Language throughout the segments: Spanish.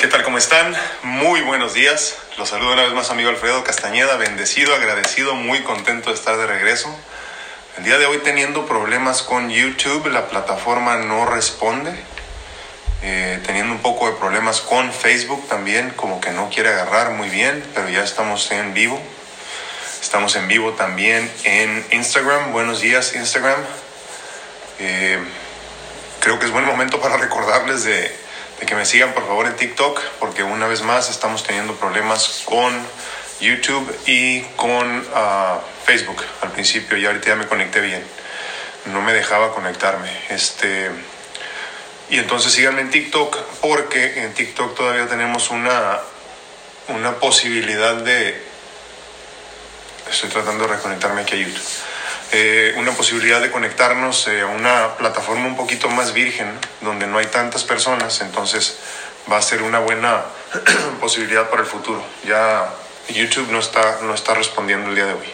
¿Qué tal? ¿Cómo están? Muy buenos días. Los saludo una vez más amigo Alfredo Castañeda, bendecido, agradecido, muy contento de estar de regreso. El día de hoy teniendo problemas con YouTube, la plataforma no responde. Eh, teniendo un poco de problemas con Facebook también, como que no quiere agarrar muy bien, pero ya estamos en vivo. Estamos en vivo también en Instagram. Buenos días Instagram. Eh, creo que es buen momento para recordarles de, de, que me sigan por favor en TikTok, porque una vez más estamos teniendo problemas con YouTube y con uh, Facebook al principio, y ahorita ya me conecté bien. No me dejaba conectarme. Este, y entonces síganme en TikTok, porque en TikTok todavía tenemos una, una posibilidad de... Estoy tratando de reconectarme aquí a YouTube eh, una posibilidad de conectarnos eh, a una plataforma un poquito más virgen, donde no hay tantas personas, entonces va a ser una buena posibilidad para el futuro. Ya YouTube no está, no está respondiendo el día de hoy.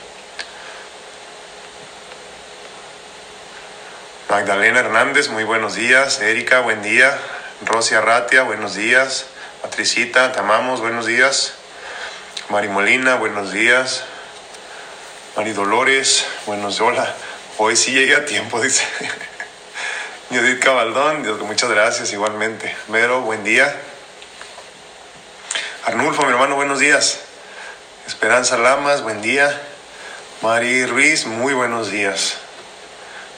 Magdalena Hernández, muy buenos días. Erika, buen día. Rosy Arratia, buenos días. Patricita, te amamos, buenos días. Mari Molina, buenos días. Mari Dolores, buenos hola. Hoy sí llegué a tiempo, dice. Judith Cabaldón, muchas gracias igualmente. Vero, buen día. Arnulfo, mi hermano, buenos días. Esperanza Lamas, buen día. Mari Ruiz, muy buenos días.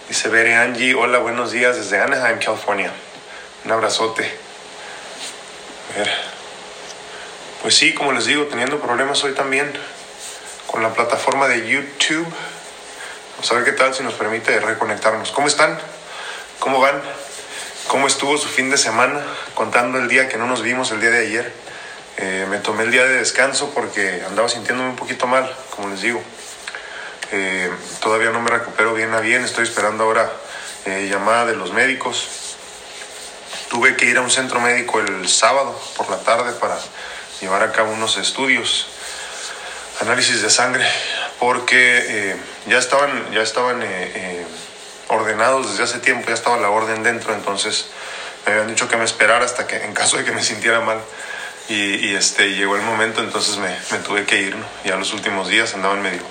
Dice Bere Angie, hola, buenos días desde Anaheim, California. Un abrazote. Pues sí, como les digo, teniendo problemas hoy también con la plataforma de YouTube. Vamos a ver qué tal si nos permite reconectarnos. ¿Cómo están? ¿Cómo van? ¿Cómo estuvo su fin de semana? Contando el día que no nos vimos el día de ayer. Eh, me tomé el día de descanso porque andaba sintiéndome un poquito mal, como les digo. Eh, todavía no me recupero bien a bien. Estoy esperando ahora eh, llamada de los médicos. Tuve que ir a un centro médico el sábado por la tarde para llevar a cabo unos estudios análisis de sangre porque eh, ya estaban, ya estaban eh, eh, ordenados desde hace tiempo, ya estaba la orden dentro, entonces me habían dicho que me esperara hasta que en caso de que me sintiera mal y, y este, llegó el momento, entonces me, me tuve que ir, ¿no? ya los últimos días andaban medio,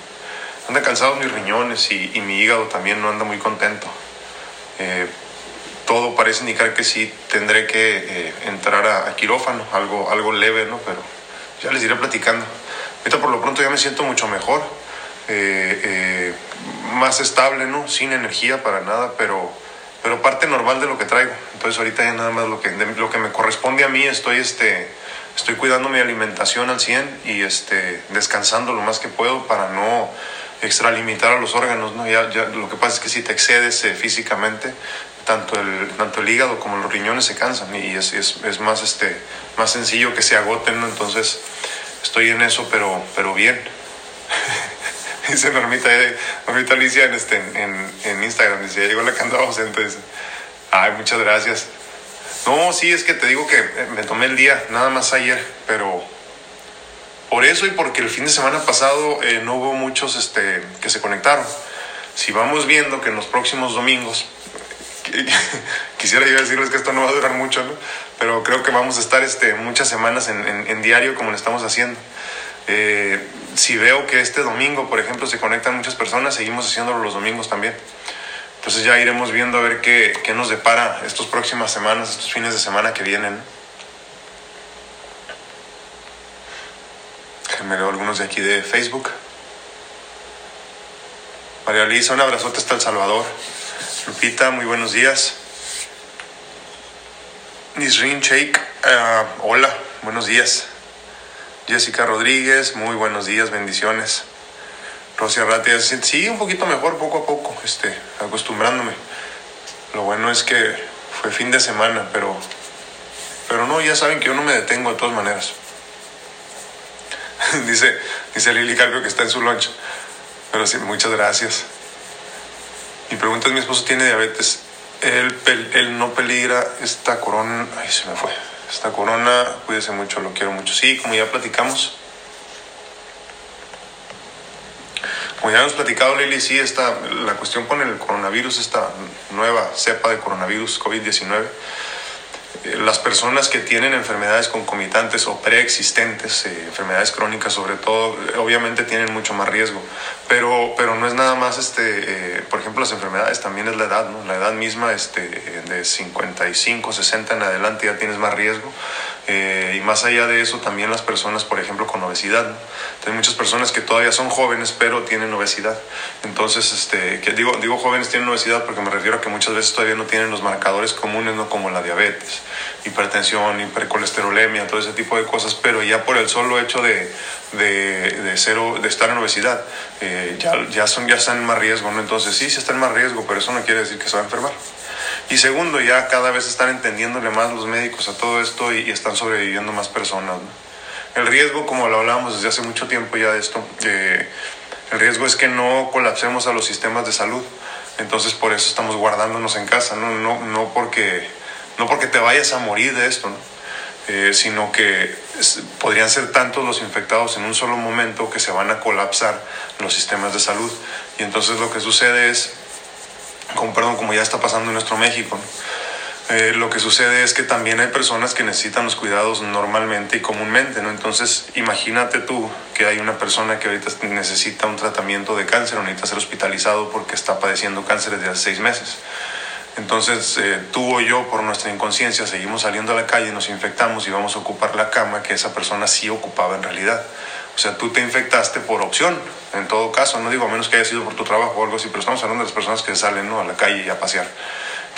andan cansados mis riñones y, y mi hígado también no anda muy contento. todo parece indicar que sí tendré que entrar a, a, quirófano, algo, algo leve, ¿no? Pero ya les iré platicando. Ahorita por lo pronto ya me siento mucho mejor, eh, eh, más estable, ¿no? Sin energía para nada, pero, pero parte normal de lo que traigo. Entonces ahorita ya nada más lo que, lo que me corresponde a mí, estoy, este, estoy cuidando mi alimentación al 100 y este, descansando lo más que puedo para no extralimitar a los órganos, ¿no? Ya, lo que pasa es que si te excedes eh, físicamente, tanto el, tanto el hígado como los riñones se cansan y es, es, más, este, más sencillo que se agoten. Entonces estoy en eso, pero, pero bien. dice Normita, Normita Alicia en, este, en, en Instagram, dice, ya llegó la que andaba ausente, dice, ay, muchas gracias. No, sí, es que te digo que me tomé el día, nada más ayer, pero por eso y porque el fin de semana pasado eh, no hubo muchos este, que se conectaron. Si vamos viendo que en los próximos domingos, quisiera yo decirles que esto no va a durar mucho, ¿no? pero creo que vamos a estar este, muchas semanas en, en, en diario como lo estamos haciendo. Eh, si veo que este domingo, por ejemplo, se conectan muchas personas, seguimos haciéndolo los domingos también. Entonces ya iremos viendo a ver qué, qué nos depara estas próximas semanas, estos fines de semana que vienen. Me leo algunos de aquí de Facebook. María Lisa, un abrazote hasta El Salvador. Lupita, muy buenos días. Nisrin Sheikh, uh, hola, buenos días. Jessica Rodríguez, muy buenos días, bendiciones. Rosia Ratia, sí, un poquito mejor poco a poco, este, acostumbrándome. Lo bueno es que fue fin de semana, pero, pero no, ya saben que yo no me detengo de todas maneras. dice, dice Lili Carpio que está en su lunch. Pero sí, muchas gracias. Mi pregunta es, mi esposo tiene diabetes. Él, no peligra esta corona. Ay, se me fue. Esta corona, cuídese mucho, lo quiero mucho. Sí, como ya platicamos. Como ya hemos platicado, Lili, sí, está la cuestión con el coronavirus, esta nueva cepa de coronavirus COVID-19, las personas que tienen enfermedades concomitantes o preexistentes, eh, enfermedades crónicas sobre todo, obviamente tienen mucho más riesgo, pero, pero no es nada más, este, eh, por ejemplo, las enfermedades, también es la edad, ¿no? La edad misma, este, de 55, 60 en adelante ya tienes más riesgo. Eh, y más allá de eso, también las personas, por ejemplo, con obesidad. Hay muchas personas que todavía son jóvenes, pero tienen obesidad. Entonces, este, que digo, digo jóvenes tienen obesidad porque me refiero a que muchas veces todavía no tienen los marcadores comunes, ¿no? como la diabetes, hipertensión, hipercolesterolemia, todo ese tipo de cosas, pero ya por el solo hecho de, de, de, cero, de estar en obesidad, eh, ya, ya, son, ya están en más riesgo. ¿no? Entonces, sí, sí están en más riesgo, pero eso no quiere decir que se va a enfermar. Y segundo, ya cada vez están entendiéndole más los médicos a todo esto y, están sobreviviendo más personas. El riesgo, como lo hablábamos desde hace mucho tiempo ya de esto, eh, el riesgo es que no colapsemos a los sistemas de salud. Entonces por eso estamos guardándonos en casa, no, no, no, porque, no porque te vayas a morir de esto, eh, sino que podrían ser tantos los infectados en un solo momento que se van a colapsar los sistemas de salud. Y entonces lo que sucede es como, perdón, como ya está pasando en nuestro México. Eh, lo que sucede es que también hay personas que necesitan los cuidados normalmente y comúnmente, ¿no? Entonces, imagínate tú que hay una persona que ahorita necesita un tratamiento de cáncer o necesita ser hospitalizado porque está padeciendo cáncer desde hace seis meses. Entonces, eh, tú o yo, por nuestra inconsciencia, seguimos saliendo a la calle, nos infectamos y vamos a ocupar la cama que esa persona sí ocupaba en realidad. O sea, tú te infectaste por opción, en todo caso, no digo a menos que haya sido por tu trabajo o algo así, pero estamos hablando de las personas que salen ¿no? a la calle y a pasear.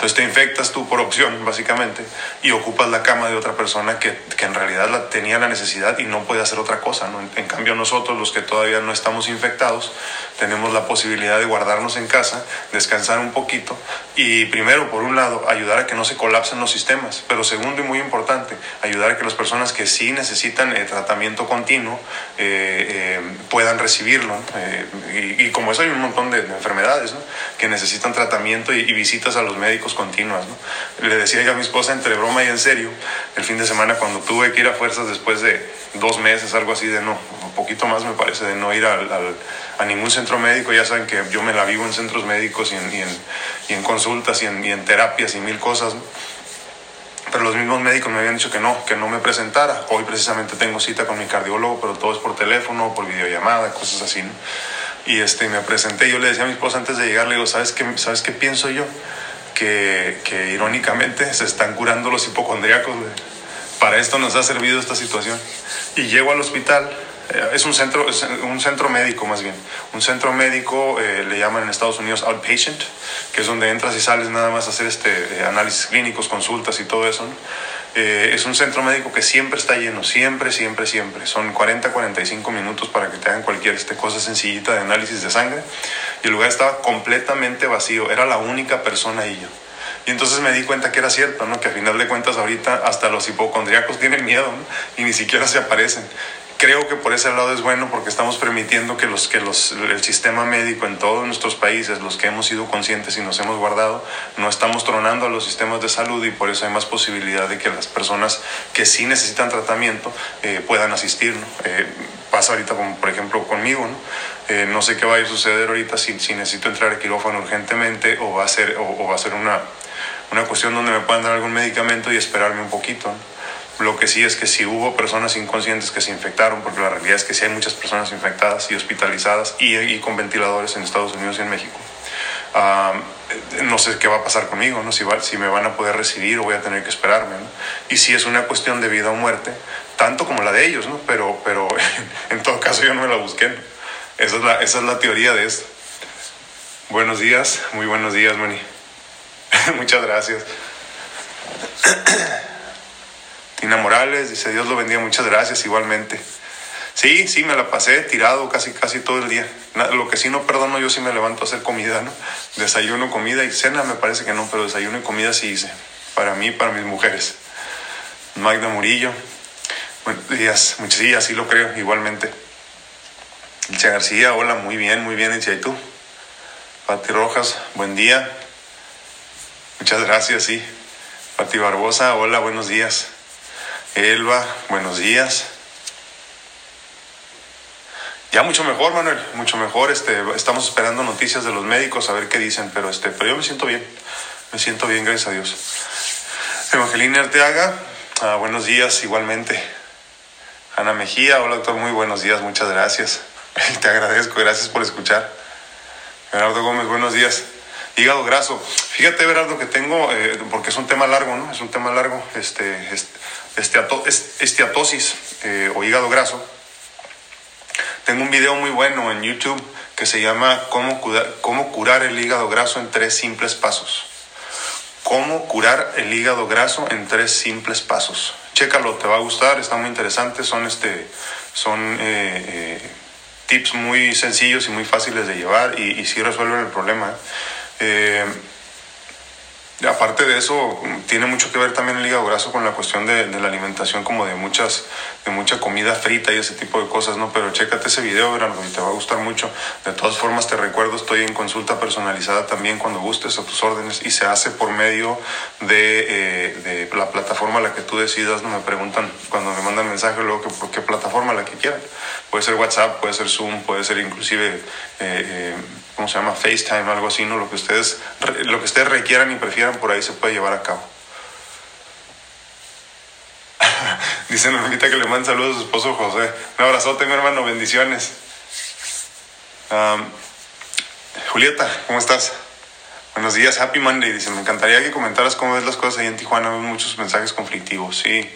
Entonces te infectas tú por opción, básicamente, y ocupas la cama de otra persona que, que en realidad tenía la necesidad y no puede hacer otra cosa. ¿no? En, cambio nosotros, los que todavía no estamos infectados, tenemos la posibilidad de guardarnos en casa, descansar un poquito y primero, por un lado, ayudar a que no se colapsen los sistemas, pero segundo y muy importante, ayudar a que las personas que sí necesitan eh, tratamiento continuo eh, eh, puedan recibirlo. Y, como eso hay un montón de, enfermedades que necesitan tratamiento y visitas a los médicos continuas. ¿no? Le decía yo a mi esposa entre broma y en serio, el fin de semana cuando tuve que ir a fuerzas después de dos meses, algo así de no, un poquito más me parece, de no ir al, a ningún centro médico, ya saben que yo me la vivo en centros médicos y en, y en, y en consultas y en, y en, terapias y mil cosas. ¿no? Pero los mismos médicos me habían dicho que no, que no me presentara. Hoy precisamente tengo cita con mi cardiólogo, pero todo es por teléfono, por videollamada, cosas así. ¿no? Y este, me presenté, yo le decía a mi esposa antes de llegar, le digo, ¿sabes qué, ¿sabes qué pienso yo? Que, irónicamente se están curando los hipocondriacos. Para esto nos ha servido esta situación. Y llego al hospital, eh, es un centro, es un centro médico más bien. Un centro médico eh, le llaman en Estados Unidos outpatient, que es donde entras y sales nada más a hacer este, eh, análisis clínicos, consultas y todo eso. es un centro médico que siempre está lleno, siempre, siempre, siempre. Son 40, 45 minutos para que te hagan cualquier este, cosa sencillita de análisis de sangre y el lugar estaba completamente vacío, era la única persona y yo. Y entonces me di cuenta que era cierto, ¿no? que a final de cuentas ahorita hasta los hipocondriacos tienen miedo y ni siquiera se aparecen. Creo que por ese lado es bueno porque estamos permitiendo que, los, que los, el sistema médico en todos nuestros países, los que hemos sido conscientes y nos hemos guardado, no estamos tronando a los sistemas de salud y por eso hay más posibilidad de que las personas que sí necesitan tratamiento eh, puedan asistir. ¿no? Eh, pasa ahorita, como por ejemplo conmigo, ¿no? Eh, no sé qué va a suceder ahorita si, si, necesito entrar a quirófano urgentemente o va a ser, o, va a ser una, una, cuestión donde me puedan dar algún medicamento y esperarme un poquito. Lo que sí es que si hubo personas inconscientes que se infectaron, porque la realidad es que sí hay muchas personas infectadas y hospitalizadas y, y con ventiladores en Estados Unidos y en México. Uh, no sé qué va a pasar conmigo, ¿no? Si, va, si me van a poder recibir o voy a tener que esperarme. ¿no? Y si es una cuestión de vida o muerte, tanto como la de ellos, ¿no? Pero, pero en todo caso yo no me la busqué. Esa, es la, esa es la teoría de esto. Buenos días, muy buenos días, Moni. Muchas gracias. Tina Morales dice, Dios lo bendiga, muchas gracias igualmente. Sí, sí, me la pasé tirado casi, casi todo el día. Lo que sí no perdono, yo sí me levanto a hacer comida, ¿no? Desayuno, comida y cena me parece que no, pero desayuno y comida sí hice. Para mí, para mis mujeres. Magda Murillo, Buenos días, muchos días, sí lo creo, igualmente. Ilcha García, hola, muy bien, muy bien, Ilcha, ¿y tú? Pati Rojas, buen día. Muchas gracias, sí. Pati Barbosa, hola, buenos días. Elba, buenos días. Ya mucho mejor, Manuel, mucho mejor. Este, estamos esperando noticias de los médicos a ver qué dicen, pero este, pero yo me siento bien. Me siento bien, gracias a Dios. Evangelina Arteaga, ah, buenos días igualmente. Ana Mejía, hola doctor, muy buenos días, muchas gracias. Te agradezco, gracias por escuchar. Gerardo Gómez, buenos días. Hígado graso. Fíjate, Gerardo, que tengo, eh, porque es un tema largo, ¿no? Es un tema largo, este, este, esteatosis eh, o hígado graso. Tengo un video muy bueno en YouTube que se llama ¿Cómo cómo curar el hígado graso en tres simples pasos cómo curar el hígado graso en tres simples pasos. Chécalo, te va a gustar, está muy interesante, son, este, son eh, eh, tips muy sencillos y muy fáciles de llevar y, sí resuelven el problema. Eh, aparte de eso, tiene mucho que ver también el hígado graso con la cuestión de, la alimentación, como de muchas, de mucha comida frita y ese tipo de cosas, ¿no? Pero chécate ese video, verán, te va a gustar mucho. De todas formas, te recuerdo, estoy en consulta personalizada también cuando gustes a tus órdenes y se hace por medio de, eh, de la plataforma a la que tú decidas, ¿no? Me preguntan cuando me mandan mensaje luego que por qué plataforma la que quieran. Puede ser WhatsApp, puede ser Zoom, puede ser inclusive... Eh, eh, ¿cómo se llama? FaceTime, algo así, ¿no? Lo que ustedes, lo que ustedes requieran y prefieran, por ahí se puede llevar a cabo. Dice Normita que le manda saludos a su esposo José. Un abrazote, mi hermano, bendiciones. Julieta, ¿cómo estás? Buenos días, Happy Monday. Dice, me encantaría que comentaras cómo ves las cosas ahí en Tijuana. Veo muchos mensajes conflictivos, sí.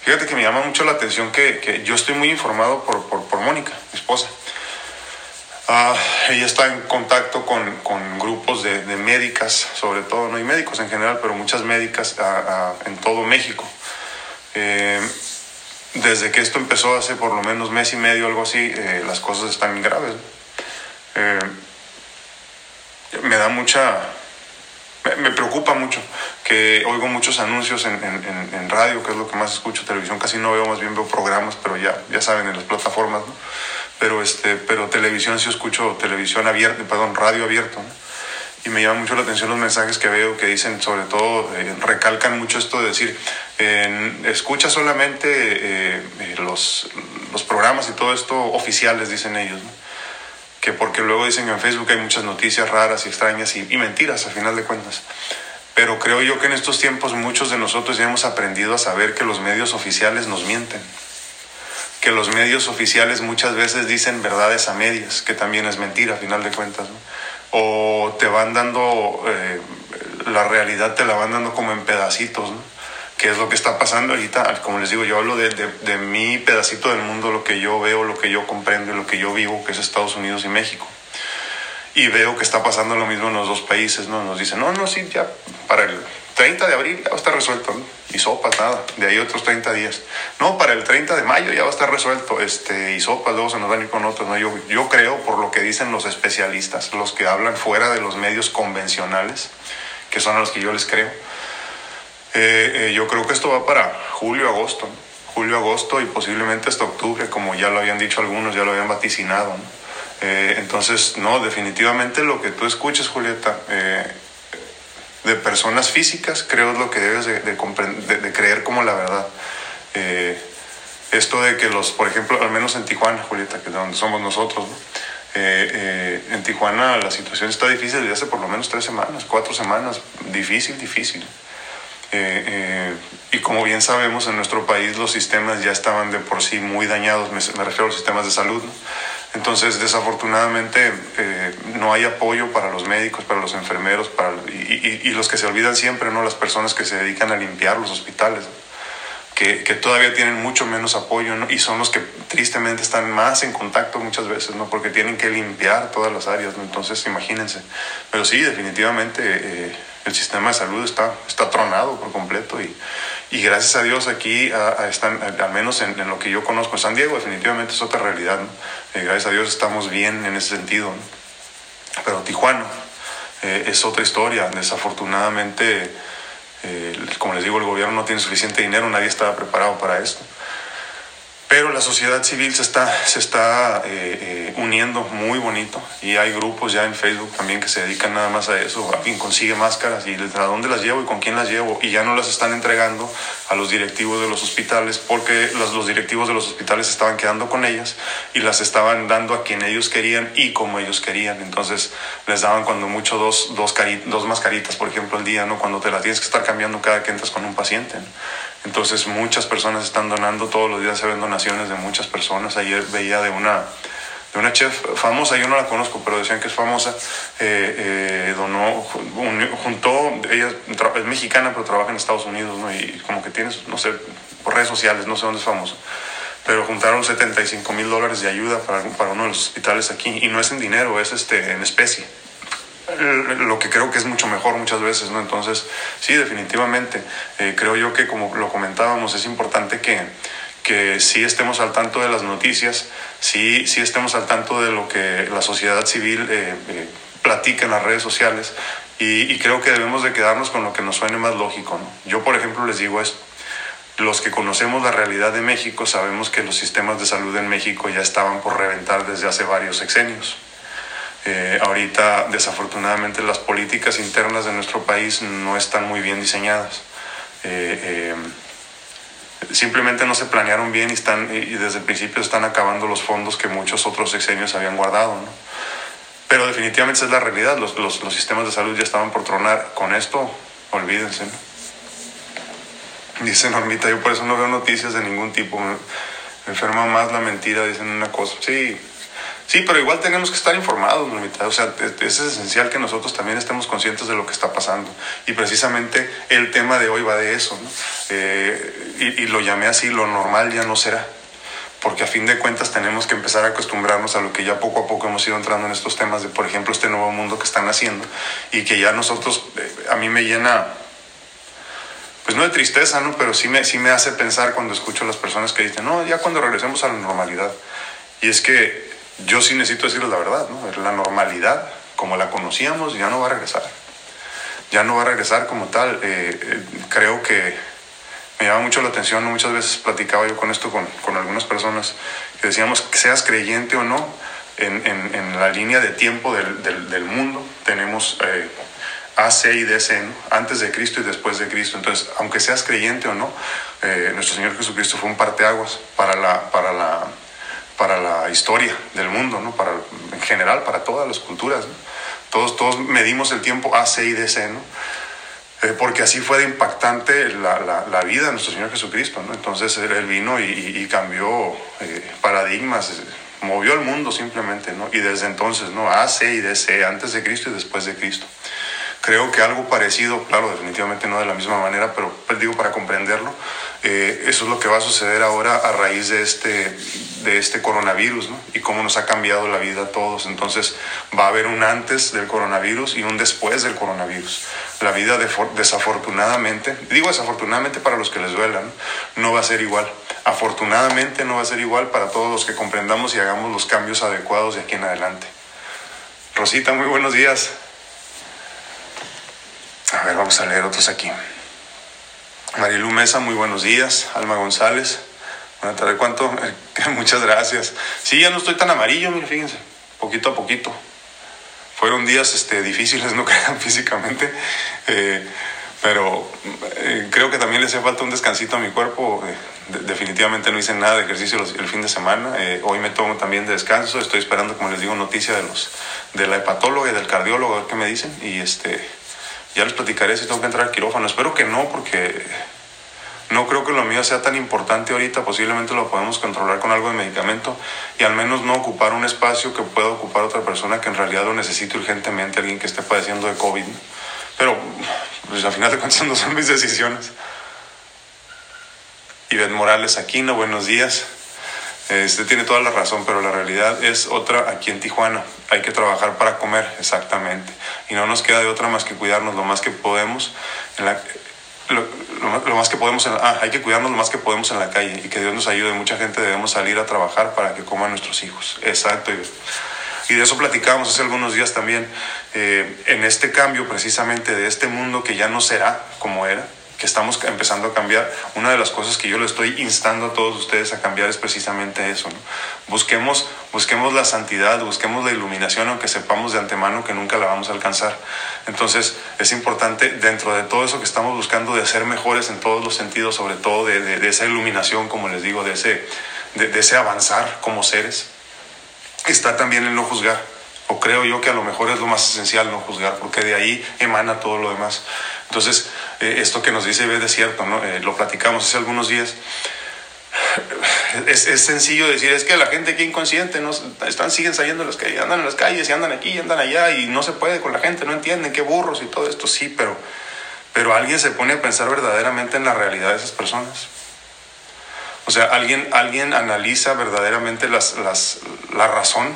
Fíjate que me llama mucho la atención que, que yo estoy muy informado por, por, por Mónica, mi esposa. Ah, ella está en contacto con, con grupos de, de, médicas, sobre todo, no hay médicos en general, pero muchas médicas ah, ah, en todo México. Eh, desde que esto empezó hace por lo menos mes y medio, algo así, eh, las cosas están graves. Eh, me da mucha, me, preocupa mucho que oigo muchos anuncios en, en, en, radio, que es lo que más escucho, televisión casi no veo, más bien veo programas, pero ya, ya saben, en las plataformas, ¿no? Pero, este, pero televisión sí escucho televisión abierta, perdón, radio abierto. Y me llama mucho la atención los mensajes que veo que dicen, sobre todo, eh, recalcan mucho esto de decir, escucha solamente eh, eh, los, los, programas y todo esto oficiales, dicen ellos. Que porque luego dicen en Facebook hay muchas noticias raras y extrañas y, y mentiras, al final de cuentas. Pero creo yo que en estos tiempos muchos de nosotros ya hemos aprendido a saber que los medios oficiales nos mienten que los medios oficiales muchas veces dicen verdades a medias, que también es mentira a final de cuentas, o te van dando, eh, la realidad te la van dando como en pedacitos, ¿no? que es lo que está pasando ahorita, como les digo, yo hablo de, de, de, mi pedacito del mundo, lo que yo veo, lo que yo comprendo lo que yo vivo, que es Estados Unidos y México. Y veo que está pasando lo mismo en los dos países, ¿no? Nos dicen, no, no, sí, ya, para el 30 de abril ya va a estar resuelto, ¿no? Y sopas, nada, de ahí otros 30 días. No, para el 30 de mayo ya va a estar resuelto, este, y sopas, luego se nos van a ir con otros, ¿no? Yo, yo creo, por lo que dicen los especialistas, los que hablan fuera de los medios convencionales, que son a los que yo les creo, eh, eh, yo creo que esto va para julio, agosto, julio, agosto y posiblemente hasta octubre, como ya lo habían dicho algunos, ya lo habían vaticinado, ¿no? Eh, entonces, no, definitivamente lo que tú escuches, Julieta, de personas físicas, creo es lo que debes de, de, creer como la verdad. Eh, esto de que los, por ejemplo, al menos en Tijuana, Julieta, que es donde somos nosotros, eh, eh, en Tijuana la situación está difícil desde hace por lo menos tres semanas, cuatro semanas, difícil, difícil. y como bien sabemos, en nuestro país los sistemas ya estaban de por sí muy dañados, me refiero a los sistemas de salud. ¿no? Entonces, desafortunadamente, eh, no hay apoyo para los médicos, para los enfermeros, para, y, y, los que se olvidan siempre, ¿no? Las personas que se dedican a limpiar los hospitales, que, que, todavía tienen mucho menos apoyo, ¿no? Y son los que tristemente están más en contacto muchas veces, ¿no? Porque tienen que limpiar todas las áreas, ¿no? Entonces, imagínense. Pero sí, definitivamente, eh, el sistema de salud está, está tronado por completo y y gracias a Dios aquí están, al menos en, lo que yo conozco, San Diego definitivamente es otra realidad, eh, gracias a Dios estamos bien en ese sentido, pero Tijuana eh, es otra historia, desafortunadamente, eh, como les digo, el gobierno no tiene suficiente dinero, nadie estaba preparado para esto. Pero la sociedad civil se está, se está eh, eh, uniendo muy bonito y hay grupos ya en Facebook también que se dedican nada más a eso. Alguien consigue máscaras y a dónde las llevo y con quién las llevo y ya no las están entregando a los directivos de los hospitales porque los, los directivos de los hospitales estaban quedando con ellas y las estaban dando a quien ellos querían y como ellos querían. Entonces les daban cuando mucho dos, dos, dos mascaritas, por ejemplo, al día, ¿no? cuando te las tienes que estar cambiando cada que entras con un paciente. Entonces muchas personas están donando, todos los días se ven donaciones de muchas personas. Ayer veía de una, de una chef famosa, yo no la conozco, pero decían que es famosa, eh, eh, donó, juntó, ella es mexicana pero trabaja en Estados Unidos, ¿no? y como que tiene, no sé, por redes sociales, no sé dónde es famoso pero juntaron 75 mil dólares de ayuda para, para uno de los hospitales aquí y no es en dinero, es este, en especie lo que creo que es mucho mejor muchas veces, ¿no? Entonces, sí, definitivamente, eh, creo yo que como lo comentábamos, es importante que, que sí estemos al tanto de las noticias, sí, sí estemos al tanto de lo que la sociedad civil eh, eh, platica en las redes sociales y, creo que debemos de quedarnos con lo que nos suene más lógico, ¿no? Yo, por ejemplo, les digo esto. Los que conocemos la realidad de México sabemos que los sistemas de salud en México ya estaban por reventar desde hace varios sexenios. Eh, ahorita, desafortunadamente, las políticas internas de nuestro país no están muy bien diseñadas. Eh, eh, simplemente no se planearon bien y, están, y desde el principio están acabando los fondos que muchos otros sexenios habían guardado. ¿no? Pero definitivamente es la realidad. Los, los, los, sistemas de salud ya estaban por tronar. Con esto, olvídense. ¿no? Dice Normita, yo por eso no veo noticias de ningún tipo. Me enferma más la mentira, dicen una cosa. Sí, Sí, pero igual tenemos que estar informados, O sea, es esencial que nosotros también estemos conscientes de lo que está pasando. Y precisamente el tema de hoy va de eso, ¿no? Eh, y, y, lo llamé así, lo normal ya no será. Porque a fin de cuentas tenemos que empezar a acostumbrarnos a lo que ya poco a poco hemos ido entrando en estos temas de, por ejemplo, este nuevo mundo que están haciendo. Y que ya nosotros, eh, a mí me llena pues no de tristeza, ¿no? Pero sí me, sí me hace pensar cuando escucho a las personas que dicen, no, ya cuando regresemos a la normalidad. Y es que yo sí necesito decirles la verdad, ¿no? La normalidad, como la conocíamos, ya no va a regresar. Ya no va a regresar como tal. Eh, eh, creo que me llama mucho la atención, muchas veces platicaba yo con esto con, con algunas personas, que decíamos seas creyente o no, en, en, en la línea de tiempo del, del, del mundo tenemos eh, AC y DC, antes de Cristo y después de Cristo. Entonces, aunque seas creyente o no, eh, nuestro Señor Jesucristo fue un parteaguas para la, para la para la historia del mundo, ¿no? para, en general, para todas las culturas. Todos, todos medimos el tiempo AC y DC, ¿no? Eh, porque así fue de impactante la, la, la, vida de nuestro Señor Jesucristo. ¿no? Entonces Él vino y, y cambió eh, paradigmas, movió el mundo simplemente, ¿no? y desde entonces, ¿no? AC y DC, antes de Cristo y después de Cristo. Creo que algo parecido, claro, definitivamente no de la misma manera, pero pues, digo para comprenderlo, eh, eso es lo que va a suceder ahora a raíz de este, de este coronavirus ¿no? y cómo nos ha cambiado la vida a todos. Entonces va a haber un antes del coronavirus y un después del coronavirus. La vida desafortunadamente, digo desafortunadamente para los que les duelan, no va a ser igual. Afortunadamente no va a ser igual para todos los que comprendamos y hagamos los cambios adecuados de aquí en adelante. Rosita, muy buenos días. A ver, vamos a leer otros aquí. Marilu Mesa, muy buenos días. Alma González, buenas tardes. ¿Cuánto? Muchas gracias. Sí, ya no estoy tan amarillo, mire, fíjense, poquito a poquito. Fueron días este, difíciles, no crean físicamente, eh, pero eh, creo que también le hace falta un descansito a mi cuerpo. Eh, definitivamente no hice nada de ejercicio el fin de semana. hoy me tomo también de descanso. Estoy esperando, como les digo, noticia de, los, de la hepatóloga y del cardiólogo, a ver qué me dicen. Y este ya les platicaré si tengo que entrar al quirófano. Espero que no, porque no creo que lo mío sea tan importante ahorita. Posiblemente lo podemos controlar con algo de medicamento y al menos no ocupar un espacio que pueda ocupar otra persona que en realidad lo necesite urgentemente, alguien que esté padeciendo de COVID. Pero, pues al final de cuentas no son mis decisiones. Ivette Morales Aquino, buenos días. Usted tiene toda la razón, pero la realidad es otra aquí en Tijuana. Hay que trabajar para comer, exactamente. Y no nos queda de otra más que cuidarnos lo más que podemos. En la, lo, más que podemos, ah, hay que cuidarnos lo más que podemos en la calle y que Dios nos ayude. Mucha gente debemos salir a trabajar para que coman nuestros hijos. Exacto. Y de eso platicamos hace algunos días también. Eh, en este cambio precisamente de este mundo que ya no será como era, estamos empezando a cambiar, una de las cosas que yo le estoy instando a todos ustedes a cambiar es precisamente eso. Busquemos, busquemos la santidad, busquemos la iluminación, aunque sepamos de antemano que nunca la vamos a alcanzar. Entonces es importante dentro de todo eso que estamos buscando de ser mejores en todos los sentidos, sobre todo de, de, esa iluminación, como les digo, de ese, de, de ese avanzar como seres, está también el no juzgar. O creo yo que a lo mejor es lo más esencial no juzgar, porque de ahí emana todo lo demás. Entonces, eh, esto que nos dice es cierto, ¿no? Eh, lo platicamos hace algunos días. Es, es, sencillo decir, es que la gente aquí inconsciente no, están, siguen saliendo las calles, andan en las calles y andan aquí y andan allá y no se puede con la gente, no entienden qué burros y todo esto, sí, pero, pero alguien se pone a pensar verdaderamente en la realidad de esas personas. O sea, alguien, alguien analiza verdaderamente las, las, la razón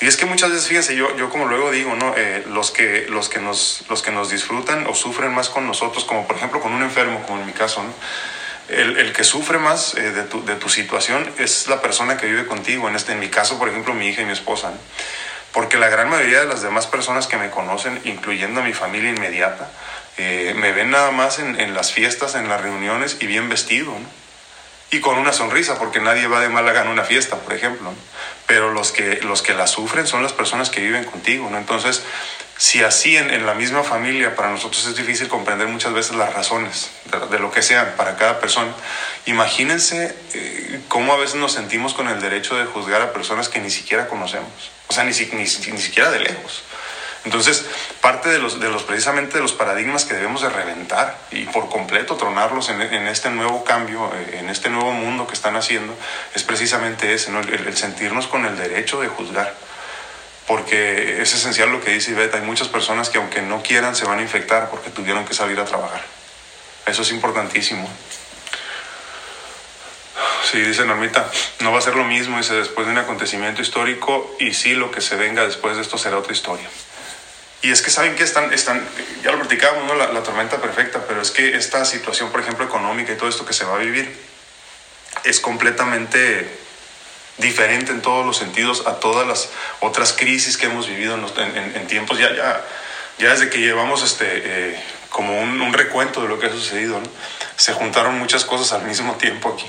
y es que muchas veces, fíjense, yo, yo como luego digo, ¿no? Eh, los, que, los, que nos, los que nos disfrutan o sufren más con nosotros, como por ejemplo con un enfermo, como en mi caso. El, el, que sufre más eh, de, tu, de, tu, situación es la persona que vive contigo. En, este, en mi caso, por ejemplo, mi hija y mi esposa. Porque la gran mayoría de las demás personas que me conocen, incluyendo a mi familia inmediata, eh, me ven nada más en, en, las fiestas, en las reuniones y bien vestido. Y con una sonrisa, porque nadie va de mala gana a una fiesta, por ejemplo. ¿no? pero los que, los que la sufren son las personas que viven contigo, ¿no? Entonces, si así en, en la misma familia para nosotros es difícil comprender muchas veces las razones de, de lo que sean para cada persona, imagínense eh, cómo a veces nos sentimos con el derecho de juzgar a personas que ni siquiera conocemos, o sea, ni, ni, ni siquiera de lejos. Entonces, parte de los, de los precisamente de los paradigmas que debemos de reventar y por completo tronarlos en, este nuevo cambio, eh, en este nuevo mundo que están haciendo, es precisamente ese, el, sentirnos con el derecho de juzgar. Porque es esencial lo que dice Ivette, hay muchas personas que aunque no quieran se van a infectar porque tuvieron que salir a trabajar. Eso es importantísimo. Sí, dice Normita, no va a ser lo mismo, dice, después de un acontecimiento histórico y sí, lo que se venga después de esto será otra historia. Y es que saben que están, están ya lo platicábamos, ¿no? la, la, tormenta perfecta, pero es que esta situación, por ejemplo, económica y todo esto que se va a vivir, es completamente diferente en todos los sentidos a todas las otras crisis que hemos vivido en, en, en tiempos, ya, ya, ya desde que llevamos este, eh, como un, un, recuento de lo que ha sucedido, ¿no? se juntaron muchas cosas al mismo tiempo aquí.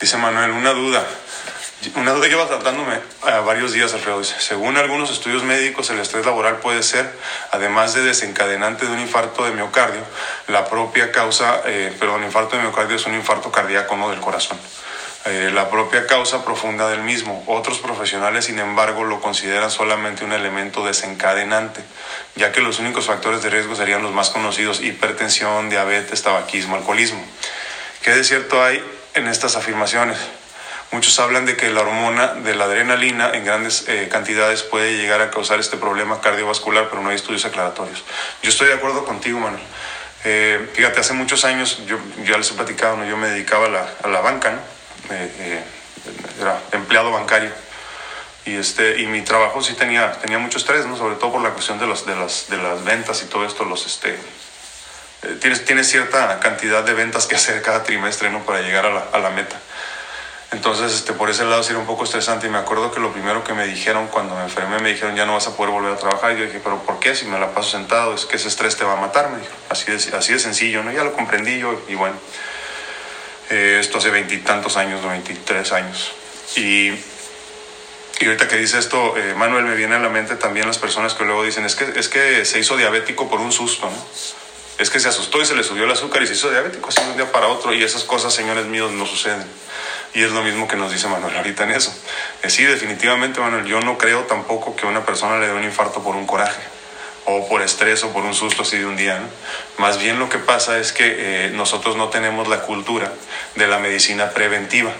Dice Manuel, una duda, una duda lleva tratándome a varios días, Alfredo. Según algunos estudios médicos, el estrés laboral puede ser, además de desencadenante de un infarto de miocardio, la propia causa, eh, perdón, infarto de miocardio es un infarto cardíaco, no del corazón. Eh, la propia causa profunda del mismo. Otros profesionales, sin embargo, lo consideran solamente un elemento desencadenante, ya que los únicos factores de riesgo serían los más conocidos, hipertensión, diabetes, tabaquismo, alcoholismo. ¿Qué de cierto hay en estas afirmaciones? Muchos hablan de que la hormona de la adrenalina en grandes eh, cantidades puede llegar a causar este problema cardiovascular, pero no hay estudios aclaratorios. Yo estoy de acuerdo contigo, Manuel. Eh, fíjate, hace muchos años, yo ya les he platicado, ¿no? yo me dedicaba a la, a la banca, ¿no? eh, era empleado bancario. Y, este, y mi trabajo sí tenía, tenía mucho estrés, ¿no? sobre todo por la cuestión de, los, de, las, de las ventas y todo esto. Los, este, eh, tienes, tienes cierta cantidad de ventas que hacer cada trimestre ¿no? para llegar a la, a la meta. Entonces, este, por ese lado sí era un poco estresante y me acuerdo que lo primero que me dijeron cuando me enfermé, me dijeron, ya no vas a poder volver a trabajar. Y yo dije, pero ¿por qué? Si me la paso sentado, es que ese estrés te va a matar, me dijo. Así de, así de sencillo, ¿no? Ya lo comprendí yo y bueno, eh, esto hace veintitantos años, veintitrés años. Y, ahorita que dice esto, eh, Manuel, me viene a la mente también las personas que luego dicen, es que, es que se hizo diabético por un susto, ¿no? Es que se asustó y se le subió el azúcar y se hizo diabético así de un día para otro y esas cosas, señores míos, no suceden. Y es lo mismo que nos dice Manuel ahorita en eso. Eh, sí, definitivamente, Manuel, yo no creo tampoco que una persona le dé un infarto por un coraje o por estrés o por un susto así de un día. ¿no? Más bien lo que pasa es que eh, nosotros no tenemos la cultura de la medicina preventiva.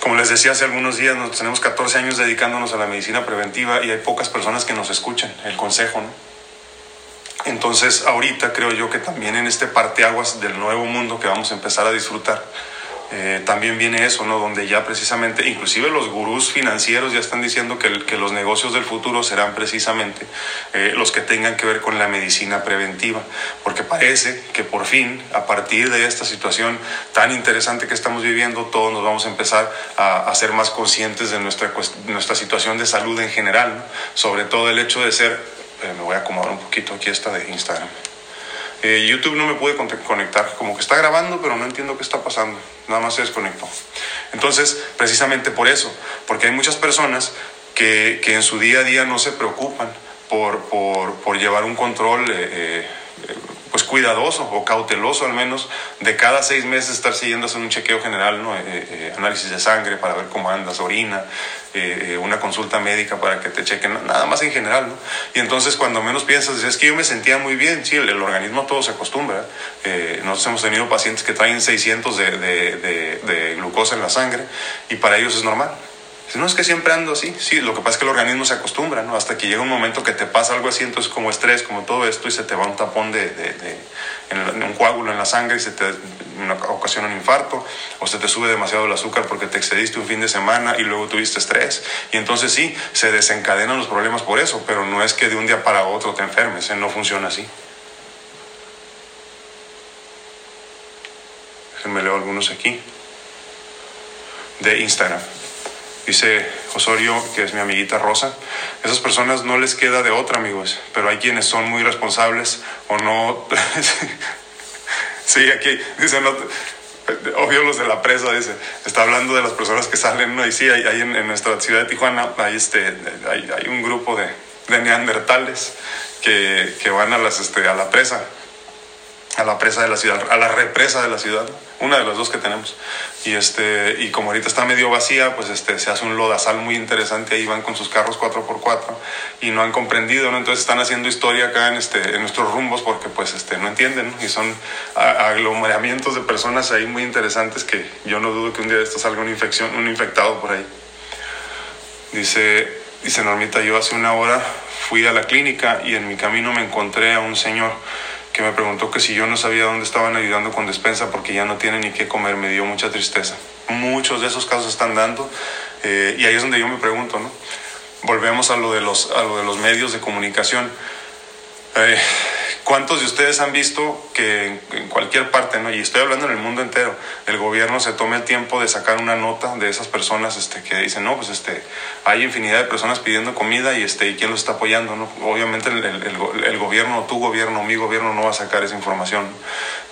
Como les decía hace algunos días, nos tenemos 14 años dedicándonos a la medicina preventiva y hay pocas personas que nos escuchan el consejo. ¿no? Entonces, ahorita creo yo que también en este parteaguas del nuevo mundo que vamos a empezar a disfrutar, eh, también viene eso, ¿no? Donde ya precisamente, inclusive los gurús financieros ya están diciendo que, los negocios del futuro serán precisamente eh, los que tengan que ver con la medicina preventiva, porque parece que por fin, a partir de esta situación tan interesante que estamos viviendo, todos nos vamos a empezar a, a ser más conscientes de nuestra, nuestra situación de salud en general, sobre todo el hecho de ser, eh, me voy a acomodar un poquito aquí esta de Instagram Eh, YouTube no me pude conectar, como que está grabando, pero no entiendo qué está pasando. Nada más se desconectó. Entonces, precisamente por eso, porque hay muchas personas que, que en su día a día no se preocupan por, por, por llevar un control. Eh, pues cuidadoso o cauteloso al menos de cada seis meses estar siguiendo hacer un chequeo general, ¿no? Eh, eh, análisis de sangre para ver cómo andas, orina, eh, una consulta médica para que te chequen, nada más en general. ¿no? Y entonces cuando menos piensas, es que yo me sentía muy bien, sí, el, organismo todo se acostumbra. nosotros hemos tenido pacientes que traen 600 de, de, de glucosa en la sangre y para ellos es normal. No es que siempre ando así, sí, lo que pasa es que el organismo se acostumbra, ¿no? Hasta que llega un momento que te pasa algo así, entonces como estrés, como todo esto, y se te va un tapón de, de, un coágulo en la sangre y se te ocasiona un infarto, o se te sube demasiado el azúcar porque te excediste un fin de semana y luego tuviste estrés. Y entonces sí, se desencadenan los problemas por eso, pero no es que de un día para otro te enfermes, ¿eh? no funciona así. Me leo algunos aquí de Instagram. Dice Osorio, que es mi amiguita Rosa, esas personas no les queda de otra, amigos, pero hay quienes son muy responsables o no... sí, aquí dice, no, obvio los de la presa, dice, está hablando de las personas que salen, ¿no? y sí, hay, en, nuestra ciudad de Tijuana hay, este, hay, un grupo de, de neandertales que, que, van a, las, este, a la presa, a la presa de la ciudad, a la represa de la ciudad una de las dos que tenemos. Y, este, y como ahorita está medio vacía, pues este, se hace un lodazal muy interesante, ahí van con sus carros 4x4 y no han comprendido, ¿no? entonces están haciendo historia acá en, este, en nuestros rumbos porque pues este, no entienden y son aglomeramientos de personas ahí muy interesantes que yo no dudo que un día de esto salga una infección, un infectado por ahí. Dice, dice Normita, yo hace una hora fui a la clínica y en mi camino me encontré a un señor que me preguntó que si yo no sabía dónde estaban ayudando con despensa porque ya no tienen ni qué comer, me dio mucha tristeza. Muchos de esos casos están dando eh, y ahí es donde yo me pregunto, ¿no? Volvemos a lo de los, a lo de los medios de comunicación. Eh, ¿Cuántos de ustedes han visto que en cualquier parte, ¿no? y estoy hablando en el mundo entero, el gobierno se tome el tiempo de sacar una nota de esas personas este, que dicen, no, pues este, hay infinidad de personas pidiendo comida y, este, ¿y quién los está apoyando? ¿no? Obviamente el, el, el, gobierno, tu gobierno, mi gobierno no va a sacar esa información,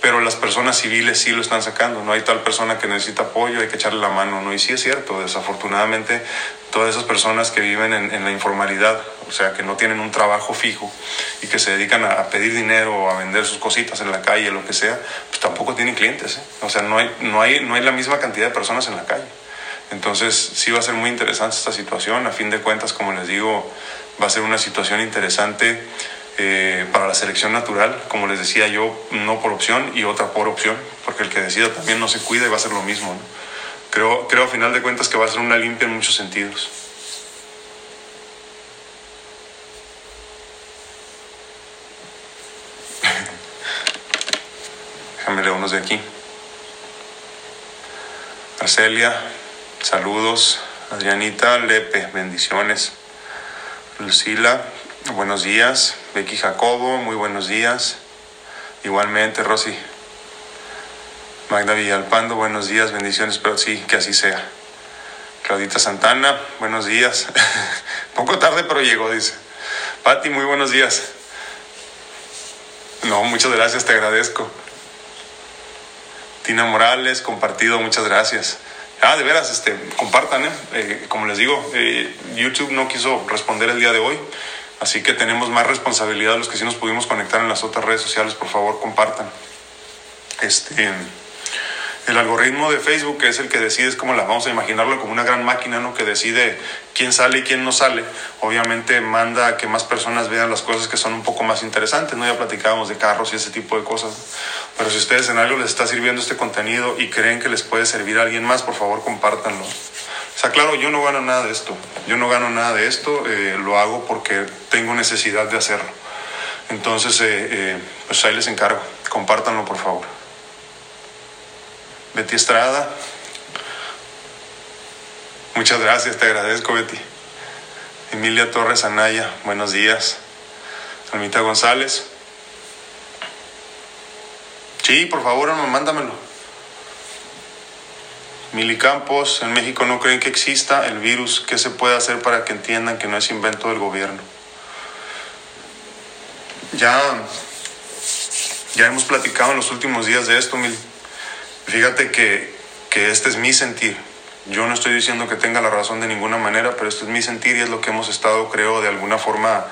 pero las personas civiles sí lo están sacando, no hay tal persona que necesita apoyo, hay que echarle la mano, ¿no? y sí es cierto, desafortunadamente todas esas personas que viven en, la informalidad, o sea, que no tienen un trabajo fijo y que se dedican a, pedir dinero o a vender sus cositas en la calle, lo que sea, pues tampoco tienen clientes. ¿eh? O sea, no hay, no, hay, no hay la misma cantidad de personas en la calle. Entonces, sí va a ser muy interesante esta situación. A fin de cuentas, como les digo, va a ser una situación interesante eh, para la selección natural, como les decía yo, no por opción y otra por opción, porque el que decida también no se cuida y va a ser lo mismo. Creo, creo a final de cuentas que va a ser una limpia en muchos sentidos. Déjame leer unos de aquí. Arcelia, saludos. Adrianita, Lepe, bendiciones. Lucila, buenos días. Becky Jacobo, muy buenos días. Igualmente, Rosy, Magda Villalpando, buenos días, bendiciones, pero sí, que así sea. Claudita Santana, buenos días. Poco tarde, pero llegó, dice. Pati, muy buenos días. No, muchas gracias, te agradezco. Tina Morales, compartido, muchas gracias. Ah, de veras, este, compartan, ¿eh? eh como les digo, eh, YouTube no quiso responder el día de hoy, así que tenemos más responsabilidad los que sí nos pudimos conectar en las otras redes sociales, por favor, compartan. Este el algoritmo de Facebook es el que decide, es como la vamos a imaginarlo como una gran máquina, ¿no? Que decide quién sale y quién no sale. Obviamente manda a que más personas vean las cosas que son un poco más interesantes, ¿no? Ya platicábamos de carros y ese tipo de cosas. Pero si ustedes en algo les está sirviendo este contenido y creen que les puede servir a alguien más, por favor compártanlo. O sea, claro, yo no gano nada de esto. Yo no gano nada de esto, eh, lo hago porque tengo necesidad de hacerlo. Entonces, eh, eh, pues ahí les encargo. Compártanlo, por favor. Betty Estrada. Muchas gracias, te agradezco, Betty. Emilia Torres Anaya, buenos días. Almita González. Sí, por favor, mándamelo. Mili Campos, en México no creen que exista el virus. ¿Qué se puede hacer para que entiendan que no es invento del gobierno? Ya Ya hemos platicado en los últimos días de esto, Mil. Fíjate que, que este es mi sentir. Yo no estoy diciendo que tenga la razón de ninguna manera, pero esto es mi sentir y es lo que hemos estado, creo, de alguna forma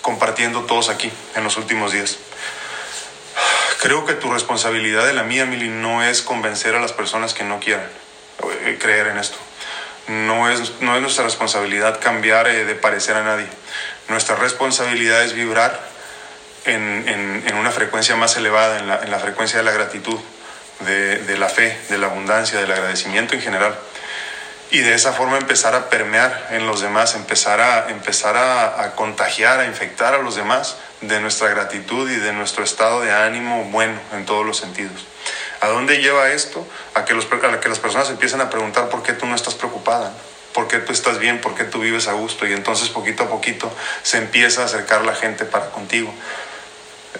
compartiendo todos aquí en los últimos días. Creo que tu responsabilidad de la mía, Mili, no es convencer a las personas que no quieran eh, creer en esto. No es, no es nuestra responsabilidad cambiar eh, de parecer a nadie. Nuestra responsabilidad es vibrar en, en, una frecuencia más elevada, en la, en la frecuencia de la gratitud, de, la fe, de la abundancia, del agradecimiento en general. Y de esa forma empezar a permear en los demás, empezar a, empezar a contagiar, a infectar a los demás de nuestra gratitud y de nuestro estado de ánimo bueno en todos los sentidos. ¿A dónde lleva esto? A que, los, a que las personas empiecen a preguntar por qué tú no estás preocupada, por qué tú estás bien, por qué tú vives a gusto y entonces poquito a poquito se empieza a acercar la gente para contigo.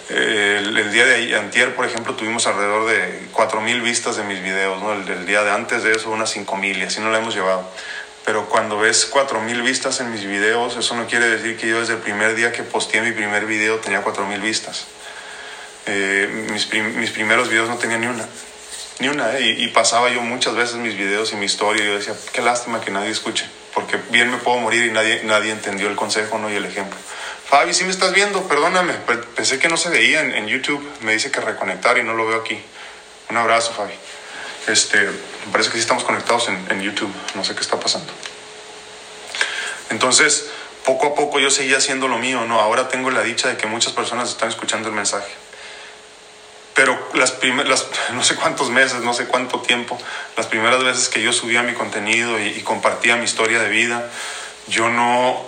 El, el, día de antier, por ejemplo, tuvimos alrededor de 4.000 vistas de mis videos, ¿no? el, el, día de antes de eso unas 5.000 y así no la hemos llevado. Pero cuando ves 4.000 vistas en mis videos, eso no quiere decir que yo desde el primer día que posteé mi primer video tenía 4.000 vistas. Eh, mis, prim mis, primeros videos no tenían ni una, ni una, ¿eh? y, y, pasaba yo muchas veces mis videos y mi historia y yo decía, qué lástima que nadie escuche, porque bien me puedo morir y nadie, nadie entendió el consejo ¿no? y el ejemplo. Fabi, si ¿sí me estás viendo, perdóname, pensé que no se veía en, en, YouTube, me dice que reconectar y no lo veo aquí. Un abrazo, Fabi. Este, me parece que sí estamos conectados en, en YouTube, no sé qué está pasando. Entonces, poco a poco yo seguía haciendo lo mío, ¿no? Ahora tengo la dicha de que muchas personas están escuchando el mensaje pero las, las, no sé cuántos meses, no sé cuánto tiempo, las primeras veces que yo subía mi contenido y, y, compartía mi historia de vida, yo no,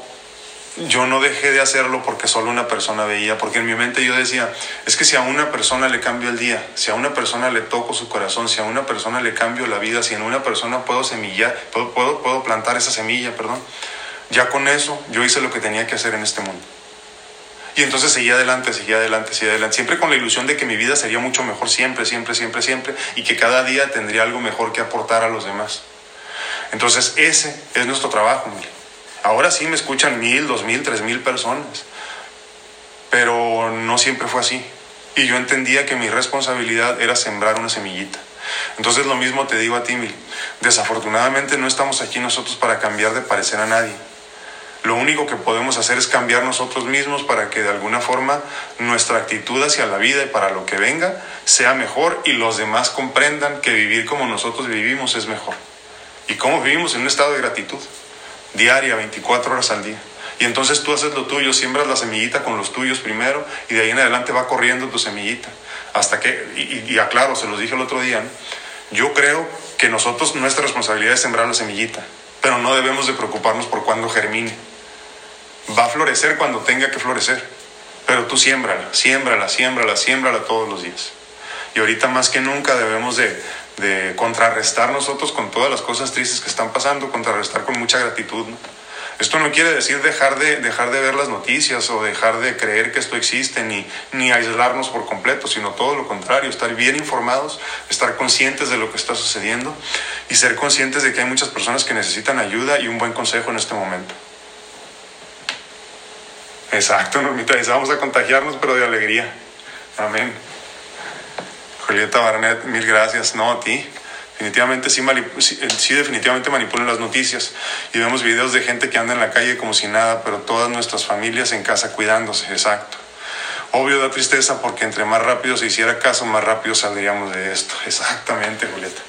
yo no dejé de hacerlo porque solo una persona veía, porque en mi mente yo decía, es que si a una persona le cambio el día, si a una persona le toco su corazón, si a una persona le cambio la vida, si en una persona puedo semillar, puedo, puedo, puedo plantar esa semilla, perdón, ya con eso yo hice lo que tenía que hacer en este mundo. Y entonces seguía adelante, seguía adelante, seguía adelante, siempre con la ilusión de que mi vida sería mucho mejor, siempre, siempre, siempre, siempre, y que cada día tendría algo mejor que aportar a los demás. Entonces ese es nuestro trabajo. Mire. Ahora sí me escuchan mil, dos mil, tres mil personas, pero no siempre fue así. Y yo entendía que mi responsabilidad era sembrar una semillita. Entonces lo mismo te digo a ti, Mil. Desafortunadamente no estamos aquí nosotros para cambiar de parecer a nadie. Lo único que podemos hacer es cambiar nosotros mismos para que de alguna forma nuestra actitud hacia la vida y para lo que venga sea mejor y los demás comprendan que vivir como nosotros vivimos es mejor. Y cómo vivimos en un estado de gratitud, diaria, 24 horas al día. Y entonces tú haces lo tuyo, siembras la semillita con los tuyos primero y de ahí en adelante va corriendo tu semillita. Hasta que, y, y aclaro, se los dije el otro día, yo creo que nosotros, nuestra responsabilidad es sembrar la semillita, pero no debemos de preocuparnos por cuándo germine va a florecer cuando tenga que florecer. Pero tú siémbrala, siémbrala, siémbrala, siémbrala todos los días. Y ahorita más que nunca debemos de, de contrarrestar nosotros con todas las cosas tristes que están pasando, contrarrestar con mucha gratitud. ¿no? Esto no quiere decir dejar de, dejar de ver las noticias o dejar de creer que esto existe, ni, ni aislarnos por completo, sino todo lo contrario, estar bien informados, estar conscientes de lo que está sucediendo y ser conscientes de que hay muchas personas que necesitan ayuda y un buen consejo en este momento. Exacto, Normita, vamos a contagiarnos, pero de alegría. Amén. Julieta Barnett, mil gracias. No, a ti. Definitivamente sí, sí, sí, definitivamente manipulan las noticias y vemos videos de gente que anda en la calle como si nada, pero todas nuestras familias en casa cuidándose, exacto. Obvio da tristeza porque entre más rápido se hiciera caso, más rápido saldríamos de esto. Exactamente, Julieta.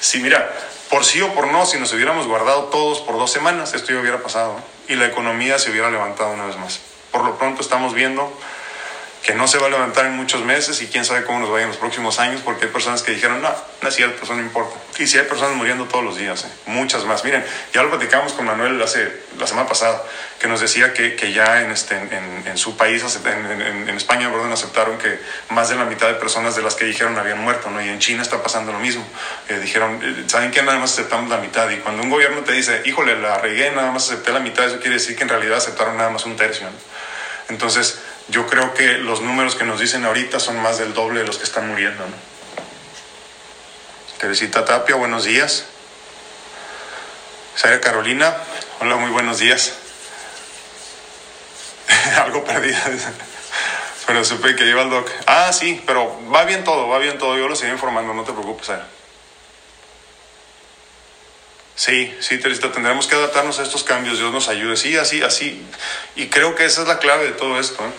Sí, mira, por sí o por no, si nos hubiéramos guardado todos por dos semanas, esto ya hubiera pasado y la economía se hubiera levantado una vez más por lo pronto estamos viendo que no se va a levantar en muchos meses y quién sabe cómo nos vaya en los próximos años, porque hay personas que dijeron, no, no es cierto, eso no importa. Y si hay personas muriendo todos los días, ¿eh? muchas más. Miren, ya lo platicamos con Manuel hace, la semana pasada, que nos decía que, que ya en, este, en, en su país, en, en, en, España, perdón, aceptaron que más de la mitad de personas de las que dijeron habían muerto, ¿no? Y en China está pasando lo mismo. Eh, dijeron, eh, ¿saben qué? Nada más aceptamos la mitad. Y cuando un gobierno te dice, híjole, la regué, nada más acepté la mitad, eso quiere decir que en realidad aceptaron nada más un tercio, ¿no? Entonces, yo creo que los números que nos dicen ahorita son más del doble de los que están muriendo. ¿no? Teresita Tapia, buenos días. Sara Carolina, hola, muy buenos días. Algo perdida. Pero supe que iba al doc. Ah, sí, pero va bien todo, va bien todo. Yo lo seguiré informando, no te preocupes. Eh. Sí, sí, Teresita, tendremos que adaptarnos a estos cambios. Dios nos ayude. Sí, así, así. Y creo que esa es la clave de todo esto. ¿eh?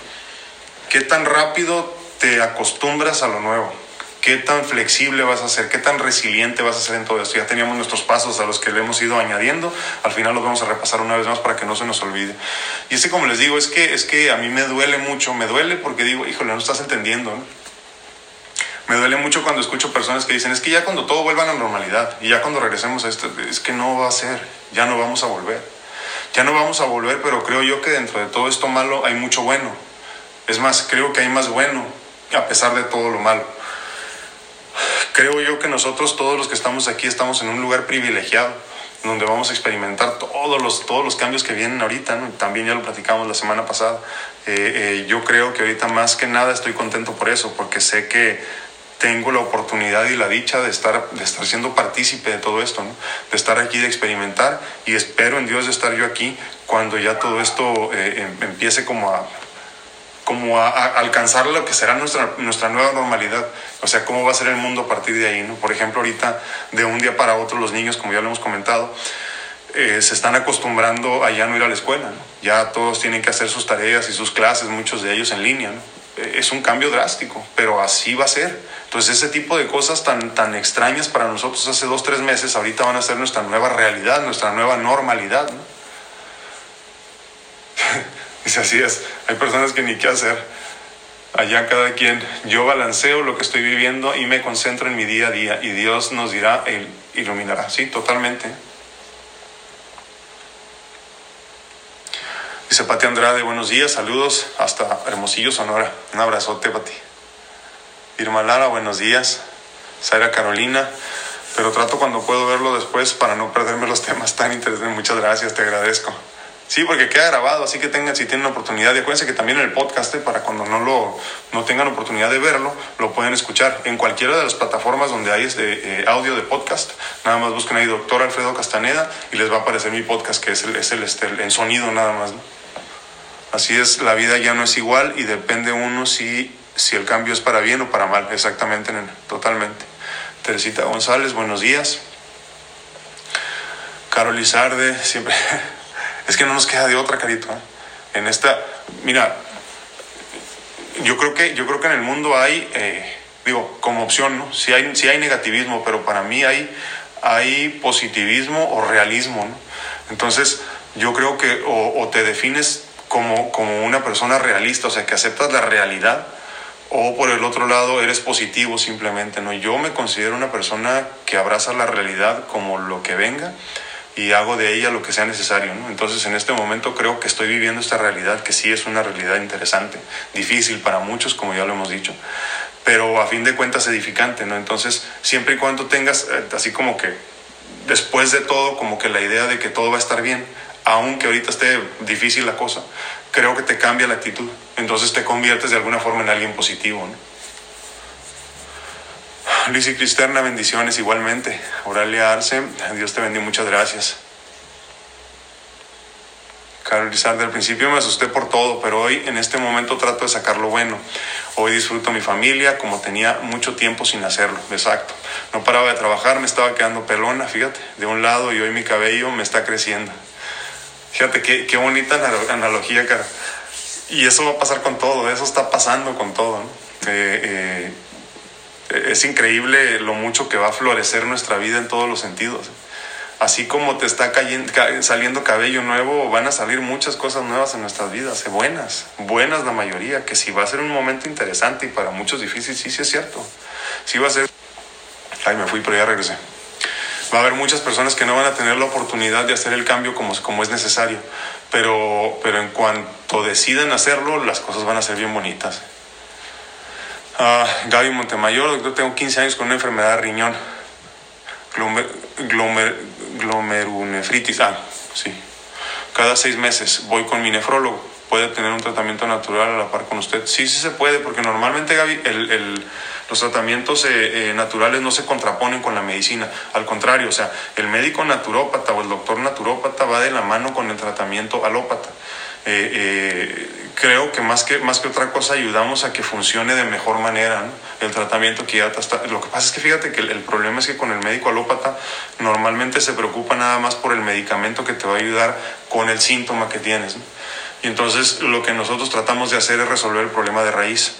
¿Qué tan rápido te acostumbras a lo nuevo? qué tan flexible vas a ser, qué tan resiliente vas a ser en todo esto. Ya teníamos nuestros pasos a los que le hemos ido añadiendo, al final los vamos a repasar una vez más para que no se nos olvide. Y este, como les digo, es que, es que a mí me duele mucho, me duele porque digo, híjole, no estás entendiendo. Me duele mucho cuando escucho personas que dicen, es que ya cuando todo vuelva a la normalidad y ya cuando regresemos a esto, es que no va a ser, ya no vamos a volver. Ya no vamos a volver, pero creo yo que dentro de todo esto malo hay mucho bueno. Es más, creo que hay más bueno a pesar de todo lo malo. Creo yo que nosotros todos los que estamos aquí estamos en un lugar privilegiado donde vamos a experimentar todos los, todos los cambios que vienen ahorita, también ya lo platicamos la semana pasada. Eh, eh, yo creo que ahorita más que nada estoy contento por eso, porque sé que tengo la oportunidad y la dicha de estar, de estar siendo partícipe de todo esto, de estar aquí, de experimentar y espero en Dios de estar yo aquí cuando ya todo esto eh, em, empiece como a, como a, alcanzar lo que será nuestra, nuestra nueva normalidad. O sea, cómo va a ser el mundo a partir de ahí. ¿no? Por ejemplo, ahorita, de un día para otro, los niños, como ya lo hemos comentado, eh, se están acostumbrando a ya no ir a la escuela. Ya todos tienen que hacer sus tareas y sus clases, muchos de ellos en línea. Eh, es un cambio drástico, pero así va a ser. Entonces, ese tipo de cosas tan, tan extrañas para nosotros hace dos, tres meses, ahorita van a ser nuestra nueva realidad, nuestra nueva normalidad. ¿no? Dice, así es, hay personas que ni qué hacer. Allá cada quien, yo balanceo lo que estoy viviendo y me concentro en mi día a día y Dios nos dirá, Él iluminará. Sí, totalmente. Dice Pati Andrade, buenos días, saludos hasta Hermosillo, Sonora. Un abrazote, Pati. Irma Lara, buenos días. Zaira Carolina, pero trato cuando puedo verlo después para no perderme los temas tan interesantes. Muchas gracias, te agradezco. Sí, porque queda grabado, así que tengan, si tienen la oportunidad, y acuérdense que también en el podcast, eh, para cuando no, lo, no tengan oportunidad de verlo, lo pueden escuchar en cualquiera de las plataformas donde hay este, eh, audio de podcast. Nada más busquen ahí Doctor Alfredo Castaneda y les va a aparecer mi podcast, que es el, es el, este, en sonido nada más. Así es, la vida ya no es igual y depende uno si, si el cambio es para bien o para mal, exactamente, totalmente. Teresita González, buenos días. Carol Lizarde, siempre... Es que no nos queda de otra, Carito. En esta, mira, yo creo que, yo creo que en el mundo hay, eh, digo, como opción, ¿no? Sí hay, hay negativismo, pero para mí hay, hay positivismo o realismo, ¿no? Entonces, yo creo que o, te defines como, como una persona realista, o sea, que aceptas la realidad, o por el otro lado eres positivo simplemente, ¿no? Yo me considero una persona que abraza la realidad como lo que venga y hago de ella lo que sea necesario. ¿no? Entonces en este momento creo que estoy viviendo esta realidad que sí es una realidad interesante, difícil para muchos, como ya lo hemos dicho, pero a fin de cuentas edificante. ¿no? Entonces siempre y cuando tengas eh, así como que después de todo, como que la idea de que todo va a estar bien, aunque ahorita esté difícil la cosa, creo que te cambia la actitud. Entonces te conviertes de alguna forma en alguien positivo. ¿no? Luis y Cristerna, bendiciones igualmente. Auralia Arce, Dios te bendiga, muchas gracias. Carol Lizarde, al principio me asusté por todo, pero hoy en este momento trato de sacar lo bueno. Hoy disfruto mi familia como tenía mucho tiempo sin hacerlo, exacto. No paraba de trabajar, me estaba quedando pelona, fíjate, de un lado y hoy mi cabello me está creciendo. Fíjate qué, qué bonita analogía, cara. Y eso va a pasar con todo, eso está pasando con todo. ¿no? Eh, eh, es increíble lo mucho que va a florecer nuestra vida en todos los sentidos. Así como te está saliendo cabello nuevo, van a salir muchas cosas nuevas en nuestras vidas, eh, buenas, buenas la mayoría, que si va a ser un momento interesante y para muchos difícil, sí, sí es cierto. Sí va a ser... Ay, me fui, pero ya regresé. Va a haber muchas personas que no van a tener la oportunidad de hacer el cambio como, como es necesario, pero, pero en cuanto decidan hacerlo, las cosas van a ser bien bonitas. Uh, Gaby Montemayor, yo tengo 15 años con una enfermedad de riñón. Glomer, glomerulonefritis. Ah, sí. Cada seis meses voy con mi nefrólogo. ¿Puede tener un tratamiento natural a la par con usted? Sí, sí se puede, porque normalmente, Gaby, el, el, los tratamientos eh, eh, naturales no se contraponen con la medicina. Al contrario, o sea, el médico naturópata o el doctor naturópata va de la mano con el tratamiento alópata. Eh, eh, creo que más, que más que otra cosa ayudamos a que funcione de mejor manera el tratamiento que ya está. Lo que pasa es que fíjate que el, problema es que con el médico alópata normalmente se preocupa nada más por el medicamento que te va a ayudar con el síntoma que tienes. Y entonces lo que nosotros tratamos de hacer es resolver el problema de raíz.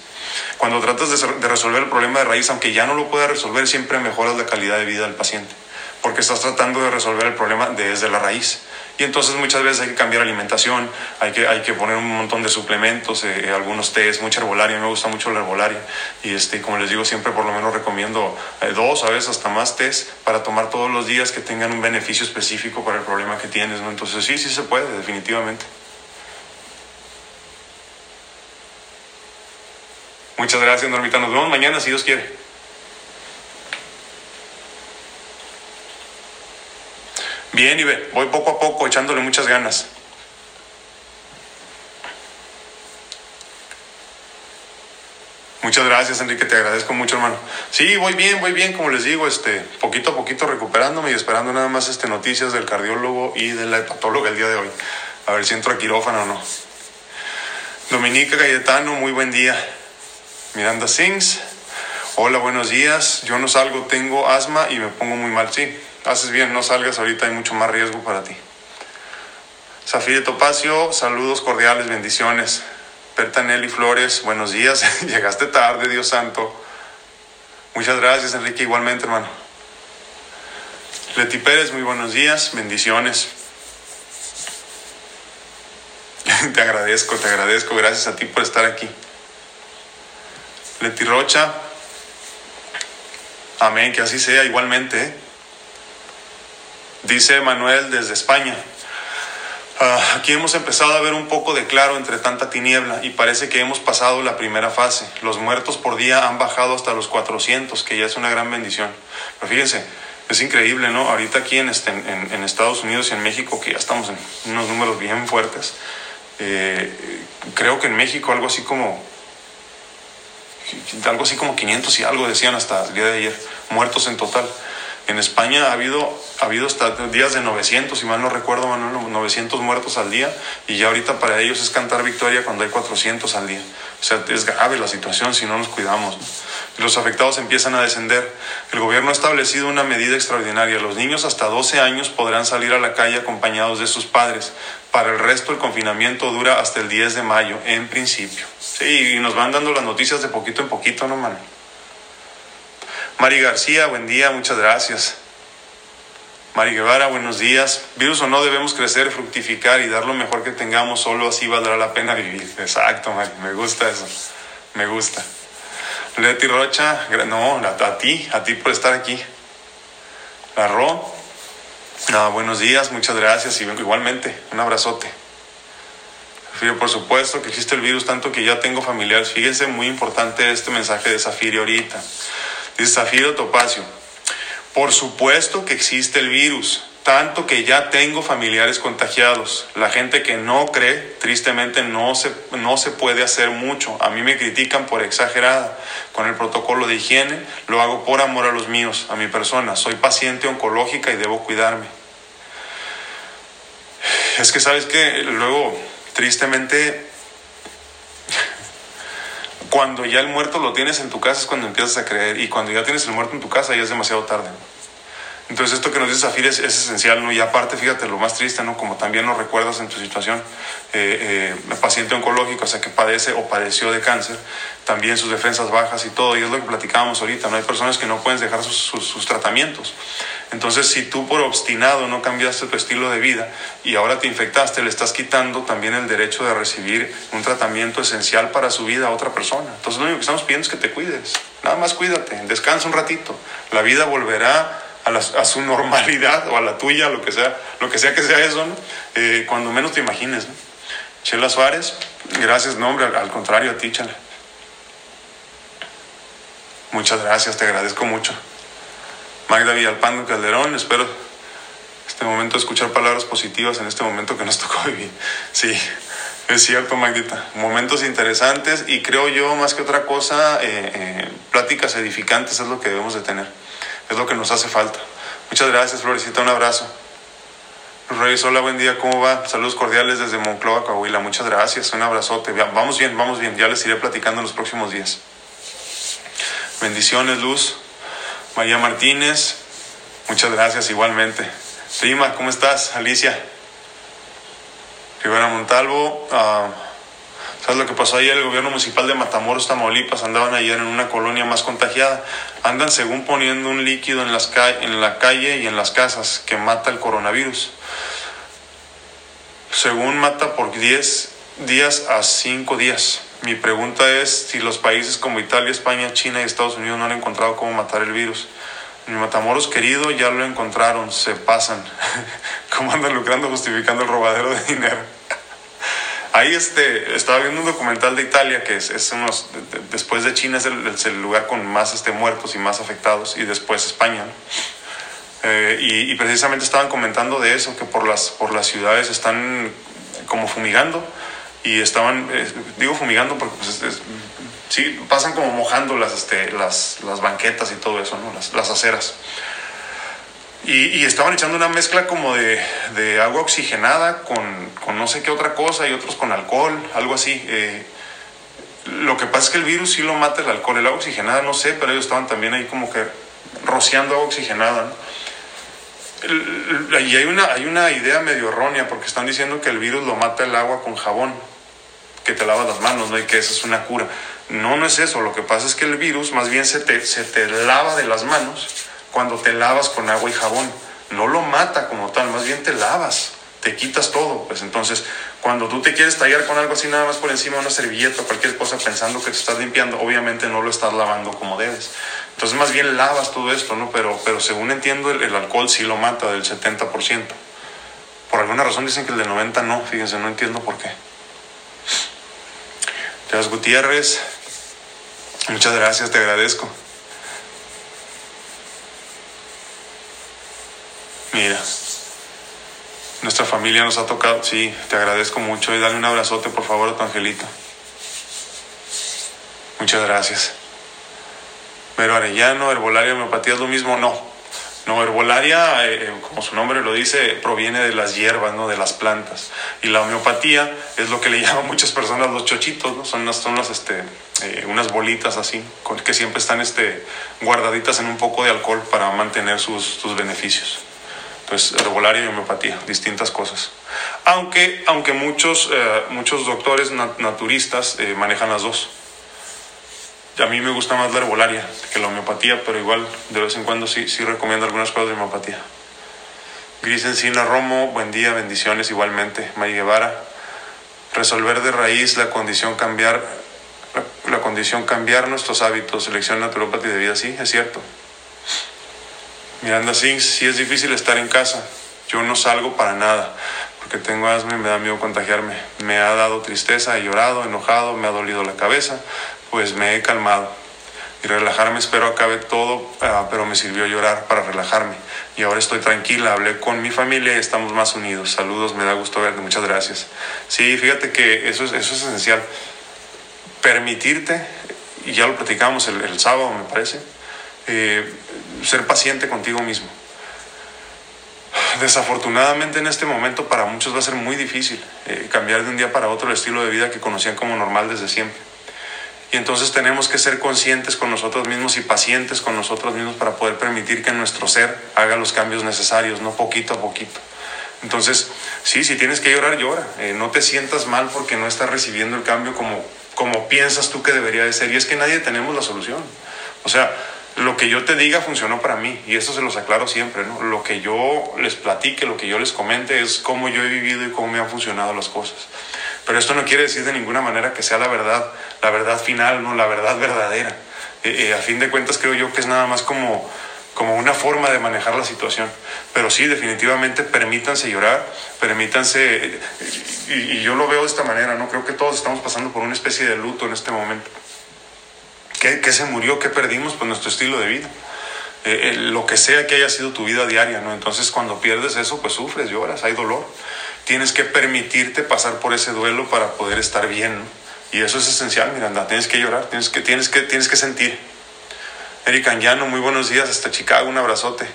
Cuando tratas de, resolver el problema de raíz, aunque ya no lo puedas resolver, siempre mejoras la calidad de vida del paciente, porque estás tratando de resolver el problema desde la raíz. Y entonces muchas veces hay que cambiar alimentación, hay que, hay que poner un montón de suplementos, eh, algunos tés, mucha herbolaria, me gusta mucho la herbolaria. Y este, como les digo, siempre por lo menos recomiendo eh, dos, a veces hasta más tés para tomar todos los días que tengan un beneficio específico para el problema que tienes. ¿no? Entonces sí, sí se puede, definitivamente. Muchas gracias, Normita. Nos vemos mañana si Dios quiere. Bien, Ibe, voy poco a poco echándole muchas ganas. Muchas gracias, Enrique, te agradezco mucho, hermano. Sí, voy bien, voy bien, como les digo, este, poquito a poquito recuperándome y esperando nada más este, noticias del cardiólogo y de la hepatóloga el día de hoy. A ver si entro a quirófano o no. Dominica Cayetano, muy buen día. Miranda Sings, hola, buenos días. Yo no salgo, tengo asma y me pongo muy mal. Sí, haces bien, no salgas ahorita, hay mucho más riesgo para ti. Zafir Topacio, saludos cordiales, bendiciones. Berta Nelly Flores, buenos días. Llegaste tarde, Dios santo. Muchas gracias, Enrique, igualmente, hermano. Leti Pérez, muy buenos días, bendiciones. te agradezco, te agradezco, gracias a ti por estar aquí. Leti Rocha, amén, que así sea igualmente. ¿eh? Dice Manuel desde España. Ah, aquí hemos empezado a ver un poco de claro entre tanta tiniebla y parece que hemos pasado la primera fase. Los muertos por día han bajado hasta los 400, que ya es una gran bendición. Pero fíjense, es increíble, ¿no? Ahorita aquí en, este, Estados Unidos y en México, que ya estamos en unos números bien fuertes, eh, creo que en México algo así como algo así como 500 y algo decían hasta el día de ayer, muertos en total. En España ha habido, ha habido hasta días de 900, si mal no recuerdo, Manuel, 900 muertos al día, y ya ahorita para ellos es cantar victoria cuando hay 400 al día. O sea, es grave la situación si no nos cuidamos. Los afectados empiezan a descender. El gobierno ha establecido una medida extraordinaria. Los niños hasta 12 años podrán salir a la calle acompañados de sus padres. Para el resto el confinamiento dura hasta el 10 de mayo, en principio. Sí, y nos van dando las noticias de poquito en poquito, ¿no, Manuel? Mari García, buen día, muchas gracias. Mari Guevara, buenos días. Virus o no, debemos crecer, fructificar y dar lo mejor que tengamos, solo así valdrá la pena vivir. Exacto, Mari, me gusta eso, me gusta. Leti Rocha, no, a, ti, a ti por estar aquí. La Ro, buenos días, muchas gracias y igualmente, un abrazote. por supuesto que existe el virus, tanto que ya tengo familiares. Fíjense, muy importante este mensaje de Zafiri ahorita. Dice Zafiro Topacio, por supuesto que existe el virus, tanto que ya tengo familiares contagiados. La gente que no cree, tristemente no se, no se puede hacer mucho. A mí me critican por exagerada. Con el protocolo de higiene lo hago por amor a los míos, a mi persona. Soy paciente oncológica y debo cuidarme. Es que sabes que luego, tristemente, cuando ya el muerto lo tienes en tu casa es cuando empiezas a creer y cuando ya tienes el muerto en tu casa ya es demasiado tarde. Entonces esto que nos dice Zafir es, esencial, ¿no? Y aparte, fíjate, lo más triste, ¿no? Como también nos recuerdas en tu situación, eh, eh, paciente oncológico, o sea, que padece o padeció de cáncer, también sus defensas bajas y todo, y es lo que platicábamos ahorita, ¿no? Hay personas que no pueden dejar sus, sus, tratamientos. Entonces, si tú por obstinado no cambiaste tu estilo de vida y ahora te infectaste, le estás quitando también el derecho de recibir un tratamiento esencial para su vida a otra persona. Entonces, lo único que estamos pidiendo es que te cuides. Nada más cuídate, descansa un ratito. La vida volverá a, su normalidad o a la tuya, lo que sea, lo que sea que sea eso, eh, cuando menos te imagines. Chela Suárez, gracias, nombre, al, contrario a ti, Chela. Muchas gracias, te agradezco mucho. Magda Villalpando Calderón, espero este momento escuchar palabras positivas en este momento que nos tocó vivir. Sí, es cierto, Magdita. Momentos interesantes y creo yo, más que otra cosa, eh, eh, pláticas edificantes es lo que debemos de tener es lo que nos hace falta. Muchas gracias, Florecita, un abrazo. Reyes, hola, buen día, ¿cómo va? Saludos cordiales desde Monclova, Coahuila. Muchas gracias, un abrazote. Vamos bien, vamos bien, ya les iré platicando en los próximos días. Bendiciones, Luz. María Martínez, muchas gracias igualmente. Prima, ¿cómo estás? Alicia. Rivera Montalvo. Uh, ¿Sabes lo que pasó ayer? El gobierno municipal de Matamoros, Tamaulipas, andaban ayer en una colonia más contagiada. Andan según poniendo un líquido en, las en la calle y en las casas que mata el coronavirus. Según mata por 10 días a 5 días. Mi pregunta es si los países como Italia, España, China y Estados Unidos no han encontrado cómo matar el virus. Mi Matamoros querido ya lo encontraron, se pasan. ¿Cómo andan lucrando justificando el robadero de dinero? Ahí este, estaba viendo un documental de Italia que es, es unos, después de China es el, lugar con más este, muertos y más afectados y después España. Eh, y, precisamente estaban comentando de eso, que por las, por las ciudades están como fumigando y estaban, eh, digo fumigando porque pues, sí, pasan como mojando las, este, las, las banquetas y todo eso, ¿no? las, las aceras. Y, estaban echando una mezcla como de, agua oxigenada con, no sé qué otra cosa y otros con alcohol, algo así. Eh, lo que pasa es que el virus sí lo mata el alcohol, el agua oxigenada no sé, pero ellos estaban también ahí como que rociando agua oxigenada. Y hay una, hay una idea medio errónea porque están diciendo que el virus lo mata el agua con jabón que te lavas las manos, ¿no? Y que esa es una cura. No, no es eso. Lo que pasa es que el virus más bien se te, se te lava de las manos cuando te lavas con agua y jabón. No lo mata como tal, más bien te lavas, te quitas todo. Pues entonces, cuando tú te quieres tallar con algo así nada más por encima de una servilleta o cualquier cosa pensando que te estás limpiando, obviamente no lo estás lavando como debes. Entonces, más bien lavas todo esto, ¿no? Pero, pero según entiendo, el, alcohol sí lo mata del 70%. Por alguna razón dicen que el del 90% no, fíjense, no entiendo por qué. Teos Gutiérrez, muchas gracias, te agradezco. Mira, nuestra familia nos ha tocado, sí, te agradezco mucho y dale un abrazote por favor a tu angelito. Muchas gracias. Pero Arellano, herbolaria, homeopatía es lo mismo, no. No, herbolaria, eh, eh, como su nombre lo dice, proviene de las hierbas, ¿no? de las plantas. Y la homeopatía es lo que le llaman muchas personas los chochitos, ¿no? son, unas, son este, eh, unas bolitas así, que siempre están este, guardaditas en un poco de alcohol para mantener sus beneficios. Entonces, herbolaria y homeopatía, distintas cosas. Aunque, aunque muchos, muchos doctores naturistas manejan las dos a mí me gusta más la herbolaria que la homeopatía, pero igual de vez en cuando sí, sí recomiendo algunas cosas de homeopatía. Gris Encina Romo, buen día, bendiciones igualmente. May Guevara, resolver de raíz la condición cambiar, la, condición cambiar nuestros hábitos, selección naturopatía de vida, sí, es cierto. Miranda Sings, sí es difícil estar en casa, yo no salgo para nada, porque tengo asma y me da miedo contagiarme. Me ha dado tristeza, he llorado, enojado, me ha dolido la cabeza, pues me he calmado. Y relajarme, espero acabe todo, ah, pero me sirvió llorar para relajarme. Y ahora estoy tranquila, hablé con mi familia y estamos más unidos. Saludos, me da gusto verte, muchas gracias. Sí, fíjate que eso es, eso es esencial. Permitirte, y ya lo platicamos el, sábado, me parece, eh, ser paciente contigo mismo. Desafortunadamente en este momento para muchos va a ser muy difícil eh, cambiar de un día para otro el estilo de vida que conocían como normal desde siempre. Y entonces tenemos que ser conscientes con nosotros mismos y pacientes con nosotros mismos para poder permitir que nuestro ser haga los cambios necesarios, no poquito a poquito. Entonces, sí, si tienes que llorar, llora. Eh, no te sientas mal porque no estás recibiendo el cambio como, como piensas tú que debería de ser. Y es que nadie tenemos la solución. O sea, lo que yo te diga funcionó para mí y eso se los aclaro siempre, ¿no? Lo que yo les platique, lo que yo les comente es cómo yo he vivido y cómo me han funcionado las cosas. Pero esto no quiere decir de ninguna manera que sea la verdad, la verdad final, no, la verdad verdadera. Eh, eh, a fin de cuentas creo yo que es nada más como, como una forma de manejar la situación. Pero sí, definitivamente permítanse llorar, permítanse, eh, y, y yo lo veo de esta manera, ¿no? Creo que todos estamos pasando por una especie de luto en este momento. ¿Qué, qué se murió? ¿Qué perdimos? Pues nuestro estilo de vida. lo que sea que haya sido tu vida diaria, ¿no? Entonces cuando pierdes eso, pues sufres, lloras, hay dolor tienes que permitirte pasar por ese duelo para poder estar bien. Y eso es esencial, Miranda. Tienes que llorar, tienes que, tienes que, tienes que sentir. Eric Angiano, muy buenos días hasta Chicago, un abrazote.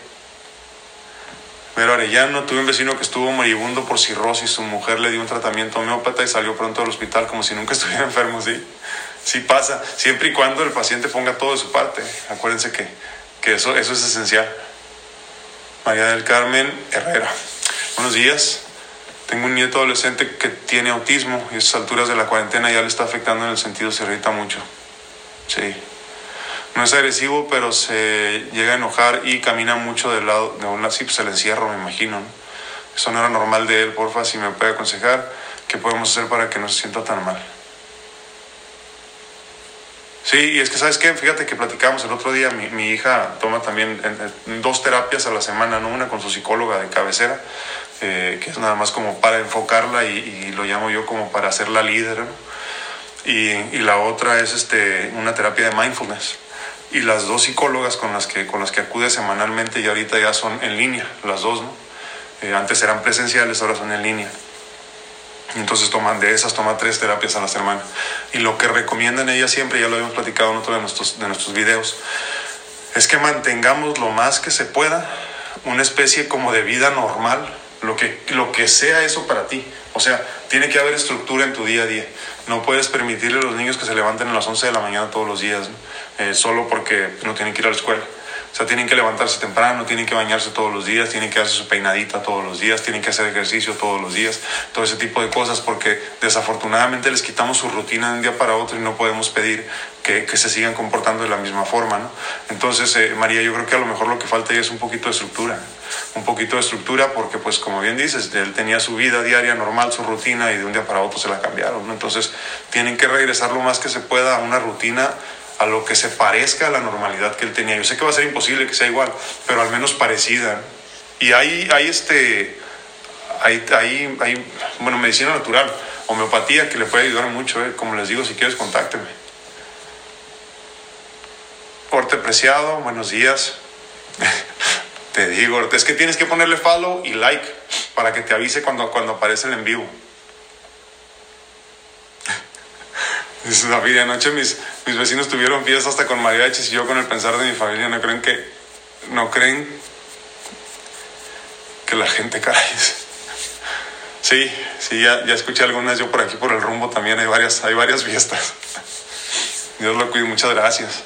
Pero Arellano, tuve un vecino que estuvo moribundo por cirrosis, su mujer le dio un tratamiento homeópata y salió pronto del hospital como si nunca estuviera enfermo, sí. Sí pasa, siempre y cuando el paciente ponga todo de su parte. Acuérdense que, que eso, eso es esencial. María del Carmen Herrera. Buenos días. Tengo un nieto adolescente que tiene autismo y a estas alturas de la cuarentena ya le está afectando en el sentido, se irrita mucho. Sí. No es agresivo, pero se llega a enojar y camina mucho del lado de un lado. Sí, pues se le encierra, me imagino. Eso no era normal de él, porfa, si me puede aconsejar qué podemos hacer para que no se sienta tan mal. Sí, y es que, ¿sabes qué? Fíjate que platicamos el otro día, mi, mi hija toma también dos terapias a la semana, ¿no? Una con su psicóloga de cabecera, eh, que es nada más como para enfocarla y, lo llamo yo como para hacerla líder, y, y, la otra es este, una terapia de mindfulness. Y las dos psicólogas con las que, con las que acude semanalmente y ahorita ya son en línea, las dos, ¿no? Eh, antes eran presenciales, ahora son en línea. Entonces toman de esas, toman tres terapias a la semana. Y lo que recomiendan ellas siempre, ya lo habíamos platicado en otro de nuestros, de nuestros videos, es que mantengamos lo más que se pueda una especie como de vida normal, lo que, lo que sea eso para ti. O sea, tiene que haber estructura en tu día a día. No puedes permitirle a los niños que se levanten a las 11 de la mañana todos los días, eh, solo porque no tienen que ir a la escuela. O sea, tienen que levantarse temprano, tienen que bañarse todos los días, tienen que hacer su peinadita todos los días, tienen que hacer ejercicio todos los días, todo ese tipo de cosas, porque desafortunadamente les quitamos su rutina de un día para otro y no podemos pedir que, que se sigan comportando de la misma forma, ¿no? Entonces, eh, María, yo creo que a lo mejor lo que falta es un poquito de estructura, un poquito de estructura, porque pues como bien dices, él tenía su vida diaria normal, su rutina, y de un día para otro se la cambiaron, ¿no? Entonces, tienen que regresar lo más que se pueda a una rutina a lo que se parezca a la normalidad que él tenía. Yo sé que va a ser imposible que sea igual, pero al menos parecida. Y hay, hay este, hay, hay, hay, bueno, medicina natural, homeopatía que le puede ayudar mucho. ¿eh? Como les digo, si quieres, contácteme. Corte Preciado, buenos días. te digo, es que tienes que ponerle follow y like para que te avise cuando, cuando aparece el en vivo. Dice David, anoche mis, mis vecinos tuvieron fiesta hasta con mariachis y yo con el pensar de mi familia, ¿no creen que, no creen que la gente caray? Sí, sí, ya, ya escuché algunas, yo por aquí por el rumbo también hay varias, hay varias fiestas. Dios lo cuide, muchas gracias.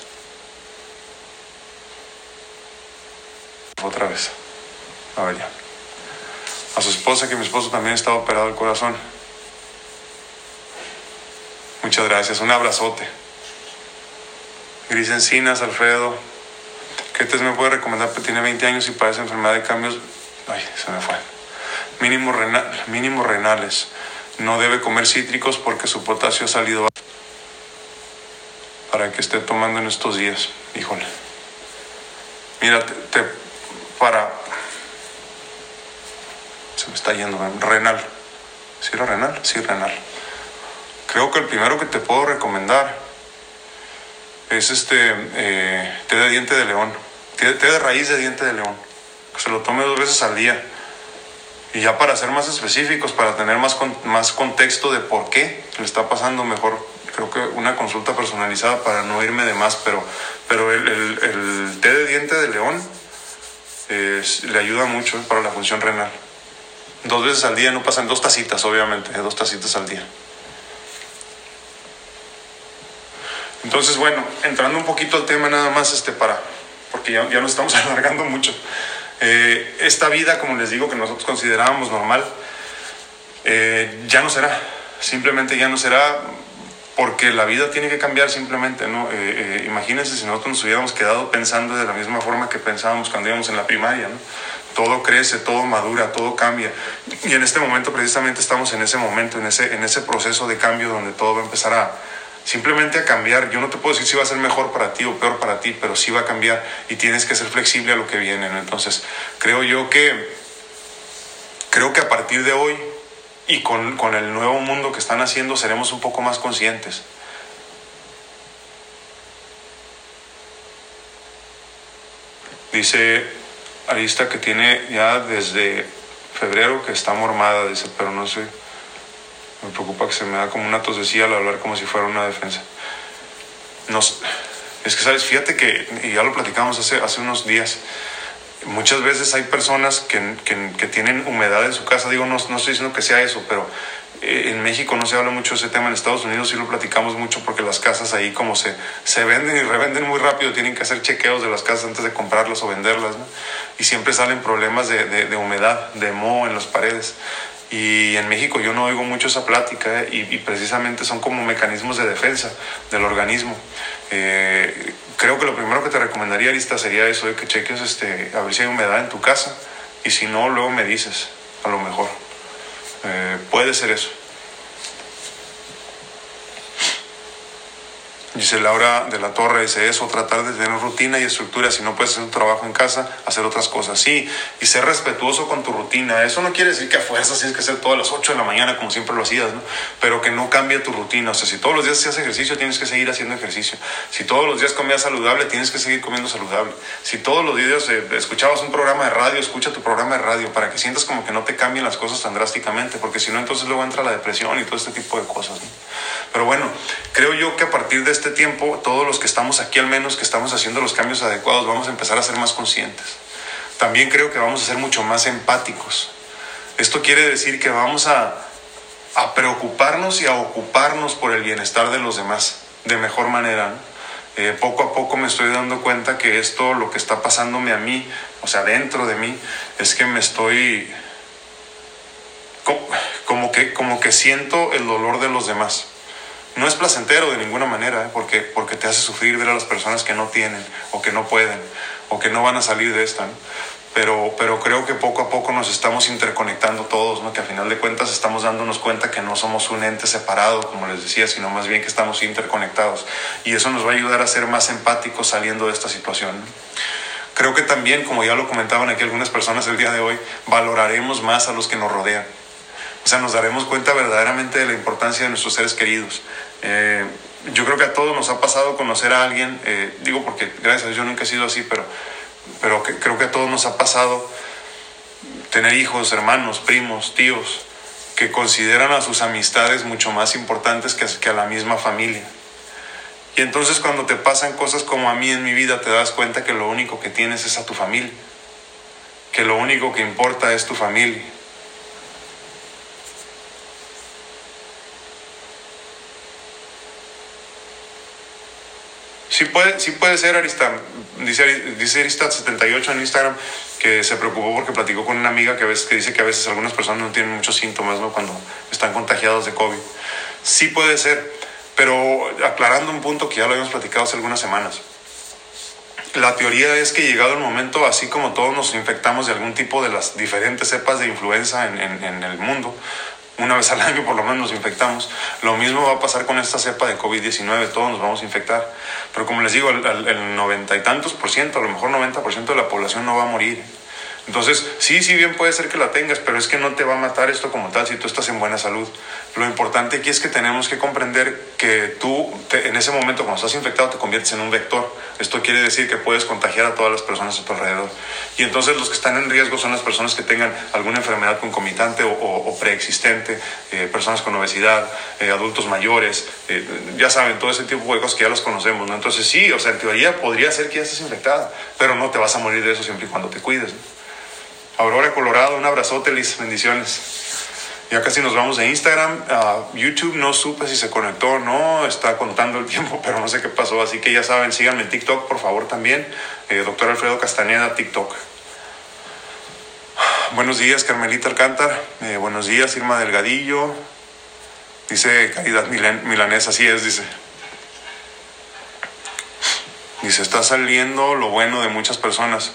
Otra vez. A ver ya. A su esposa, que mi esposo también está operado el corazón. Muchas gracias, un abrazote. Gris Encinas, Alfredo. ¿Qué te me puede recomendar? Tiene 20 años y padece enfermedad de cambios. Ay, se me fue. Mínimo, renal, mínimo renales. No debe comer cítricos porque su potasio ha salido para que esté tomando en estos días. Híjole. Mira, te, para. Se me está yendo. Renal. ¿Sí era renal? Sí, renal. Creo que el primero que te puedo recomendar es este eh, té de diente de león, té, de raíz de diente de león. Que se lo tome dos veces al día. Y ya para ser más específicos, para tener más, más contexto de por qué le está pasando mejor, creo que una consulta personalizada para no irme de más, pero, pero el, el, té de diente de león le ayuda mucho para la función renal. Dos veces al día, no pasan dos tacitas, obviamente, dos tacitas al día. Entonces, bueno, entrando un poquito al tema nada más, este, para, porque ya, ya nos estamos alargando mucho. Eh, esta vida, como les digo, que nosotros considerábamos normal, eh, ya no será. Simplemente ya no será porque la vida tiene que cambiar simplemente, ¿no? Eh, imagínense si nosotros nos hubiéramos quedado pensando de la misma forma que pensábamos cuando íbamos en la primaria, ¿no? Todo crece, todo madura, todo cambia. Y en este momento precisamente estamos en ese momento, en ese, en ese proceso de cambio donde todo va a empezar a, simplemente a cambiar. Yo no te puedo decir si va a ser mejor para ti o peor para ti, pero sí va a cambiar y tienes que ser flexible a lo que viene. Entonces, creo yo que, creo que a partir de hoy y con, con el nuevo mundo que están haciendo seremos un poco más conscientes. Dice Arista que tiene ya desde febrero que está mormada, dice, pero no sé. Me preocupa que se me da como una tosecilla al hablar como si fuera una defensa. Nos, es que, ¿sabes? Fíjate que, y ya lo platicamos hace, hace unos días, muchas veces hay personas que, que, que, tienen humedad en su casa, digo, no, no estoy diciendo que sea eso, pero eh, en México no se habla mucho de ese tema, en Estados Unidos sí lo platicamos mucho porque las casas ahí como se, se venden y revenden muy rápido, tienen que hacer chequeos de las casas antes de comprarlas o venderlas, ¿no? y siempre salen problemas de, de, de humedad, de moho en las paredes. Y en México yo no oigo mucho esa plática ¿eh? y, precisamente son como mecanismos de defensa del organismo. Eh, creo que lo primero que te recomendaría, Arista, sería eso, de que cheques este, a ver si hay humedad en tu casa y si no, luego me dices, a lo mejor. Eh, puede ser eso. Dice Laura de la Torre, dice eso, tratar de tener rutina y estructura, si no puedes hacer un trabajo en casa, hacer otras cosas, sí, y ser respetuoso con tu rutina. Eso no quiere decir que a fuerzas tienes que hacer todo a las 8 de la mañana como siempre lo hacías, ¿no? Pero que no cambie tu rutina. O sea, si todos los días hacías ejercicio, tienes que seguir haciendo ejercicio. Si todos los días comías saludable, tienes que seguir comiendo saludable. Si todos los días eh, escuchabas un programa de radio, escucha tu programa de radio para que sientas como que no te cambien las cosas tan drásticamente, porque si no, entonces luego entra la depresión y todo este tipo de cosas, ¿no? Pero bueno, creo yo que a partir de este tiempo, todos los que estamos aquí, al menos que estamos haciendo los cambios adecuados, vamos a empezar a ser más conscientes. También creo que vamos a ser mucho más empáticos. Esto quiere decir que vamos a, a preocuparnos y a ocuparnos por el bienestar de los demás de mejor manera. ¿no? Eh, poco a poco me estoy dando cuenta que esto, lo que está pasándome a mí, o sea, dentro de mí, es que me estoy como que, como que siento el dolor de los demás no es placentero de ninguna manera, ¿eh? porque, porque te hace sufrir ver a las personas que no tienen o que no pueden o que no van a salir de esta. ¿no? Pero, pero creo que poco a poco nos estamos interconectando todos, ¿no? que al final de cuentas estamos dándonos cuenta que no somos un ente separado, como les decía, sino más bien que estamos interconectados. Y eso nos va a ayudar a ser más empáticos saliendo de esta situación. Creo que también, como ya lo comentaban aquí algunas personas el día de hoy, valoraremos más a los que nos rodean. O sea, nos daremos cuenta verdaderamente de la importancia de nuestros seres queridos. Eh, yo creo que a todos nos ha pasado conocer a alguien, eh, digo porque gracias a Dios yo nunca he sido así, pero, pero que, creo que a todos nos ha pasado tener hijos, hermanos, primos, tíos, que consideran a sus amistades mucho más importantes que, que a la misma familia. Y entonces cuando te pasan cosas como a mí en mi vida, te das cuenta que lo único que tienes es a tu familia, que lo único que importa es tu familia. Sí puede, sí puede ser, Arista. Dice, dice Arista78 en Instagram que se preocupó porque platicó con una amiga que, a veces, que dice que a veces algunas personas no tienen muchos síntomas cuando están contagiados de COVID. Sí puede ser, pero aclarando un punto que ya lo habíamos platicado hace algunas semanas. La teoría es que llegado el momento, así como todos nos infectamos de algún tipo de las diferentes cepas de influenza en, en, en el mundo, una vez al año por lo menos nos infectamos. Lo mismo va a pasar con esta cepa de COVID-19, todos nos vamos a infectar. Pero como les digo, el noventa y tantos por ciento, a lo mejor 90 por ciento de la población no va a morir. Entonces, sí, sí bien puede ser que la tengas, pero es que no te va a matar esto como tal si tú estás en buena salud. Lo importante aquí es que tenemos que comprender que tú te, en ese momento cuando estás infectado te conviertes en un vector. Esto quiere decir que puedes contagiar a todas las personas a tu alrededor. Y entonces los que están en riesgo son las personas que tengan alguna enfermedad concomitante o, o, o preexistente, eh, personas con obesidad, eh, adultos mayores, eh, ya saben, todo ese tipo de cosas que ya los conocemos. ¿no? Entonces sí, o sea, en teoría podría ser que ya estés infectada, pero no te vas a morir de eso siempre y cuando te cuides. ¿no? Aurora Colorado, un abrazote, Liz, bendiciones. Ya casi nos vamos de Instagram. Uh, YouTube no supe si se conectó o no, está contando el tiempo, pero no sé qué pasó. Así que ya saben, síganme en TikTok, por favor, también. Eh, doctor Alfredo Castañeda, TikTok. Buenos días, Carmelita Alcántar. Eh, buenos días, Irma Delgadillo. Dice Caridad Milan Milanesa, así es, dice. Dice, está saliendo lo bueno de muchas personas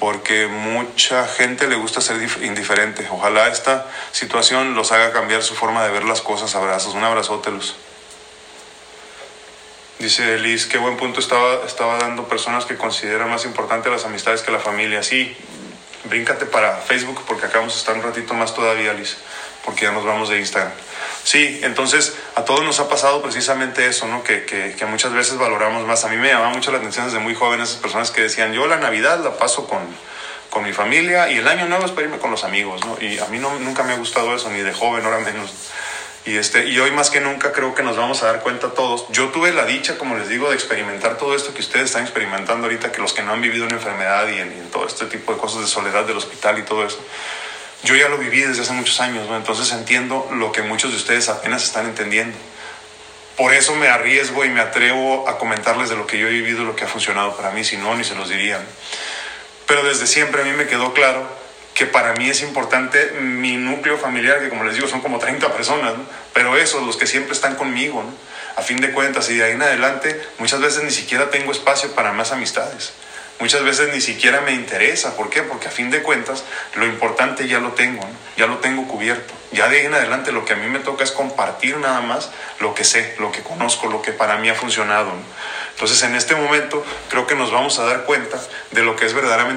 porque mucha gente le gusta ser indiferente. Ojalá esta situación los haga cambiar su forma de ver las cosas. Abrazos, un abrazote, Luz. Dice Liz, qué buen punto estaba, estaba dando personas que consideran más importante las amistades que la familia. Sí, bríncate para Facebook porque acá vamos a estar un ratito más todavía, Liz, porque ya nos vamos de Instagram. Sí, entonces a todos nos ha pasado precisamente eso, ¿no? Que, que, que, muchas veces valoramos más. A mí me llamaba mucho la atención desde muy joven esas personas que decían, yo la Navidad la paso con, con mi familia y el año nuevo es para irme con los amigos, ¿no? Y a mí no, nunca me ha gustado eso, ni de joven, ahora menos. Y, este, y hoy más que nunca creo que nos vamos a dar cuenta todos. Yo tuve la dicha, como les digo, de experimentar todo esto que ustedes están experimentando ahorita, que los que no han vivido una enfermedad y en, todo este tipo de cosas de soledad del hospital y todo eso. Yo ya lo viví desde hace muchos años, ¿no? entonces entiendo lo que muchos de ustedes apenas están entendiendo. Por eso me arriesgo y me atrevo a comentarles de lo que yo he vivido, lo que ha funcionado para mí, si no, ni se los diría. Pero desde siempre a mí me quedó claro que para mí es importante mi núcleo familiar, que como les digo son como 30 personas, pero esos, los que siempre están conmigo, a fin de cuentas, y de ahí en adelante, muchas veces ni siquiera tengo espacio para más amistades. Muchas veces ni siquiera me interesa. ¿Por qué? Porque a fin de cuentas lo importante ya lo tengo, ya lo tengo cubierto. Ya de ahí en adelante lo que a mí me toca es compartir nada más lo que sé, lo que conozco, lo que para mí ha funcionado. Entonces en este momento creo que nos vamos a dar cuenta de lo que es verdaderamente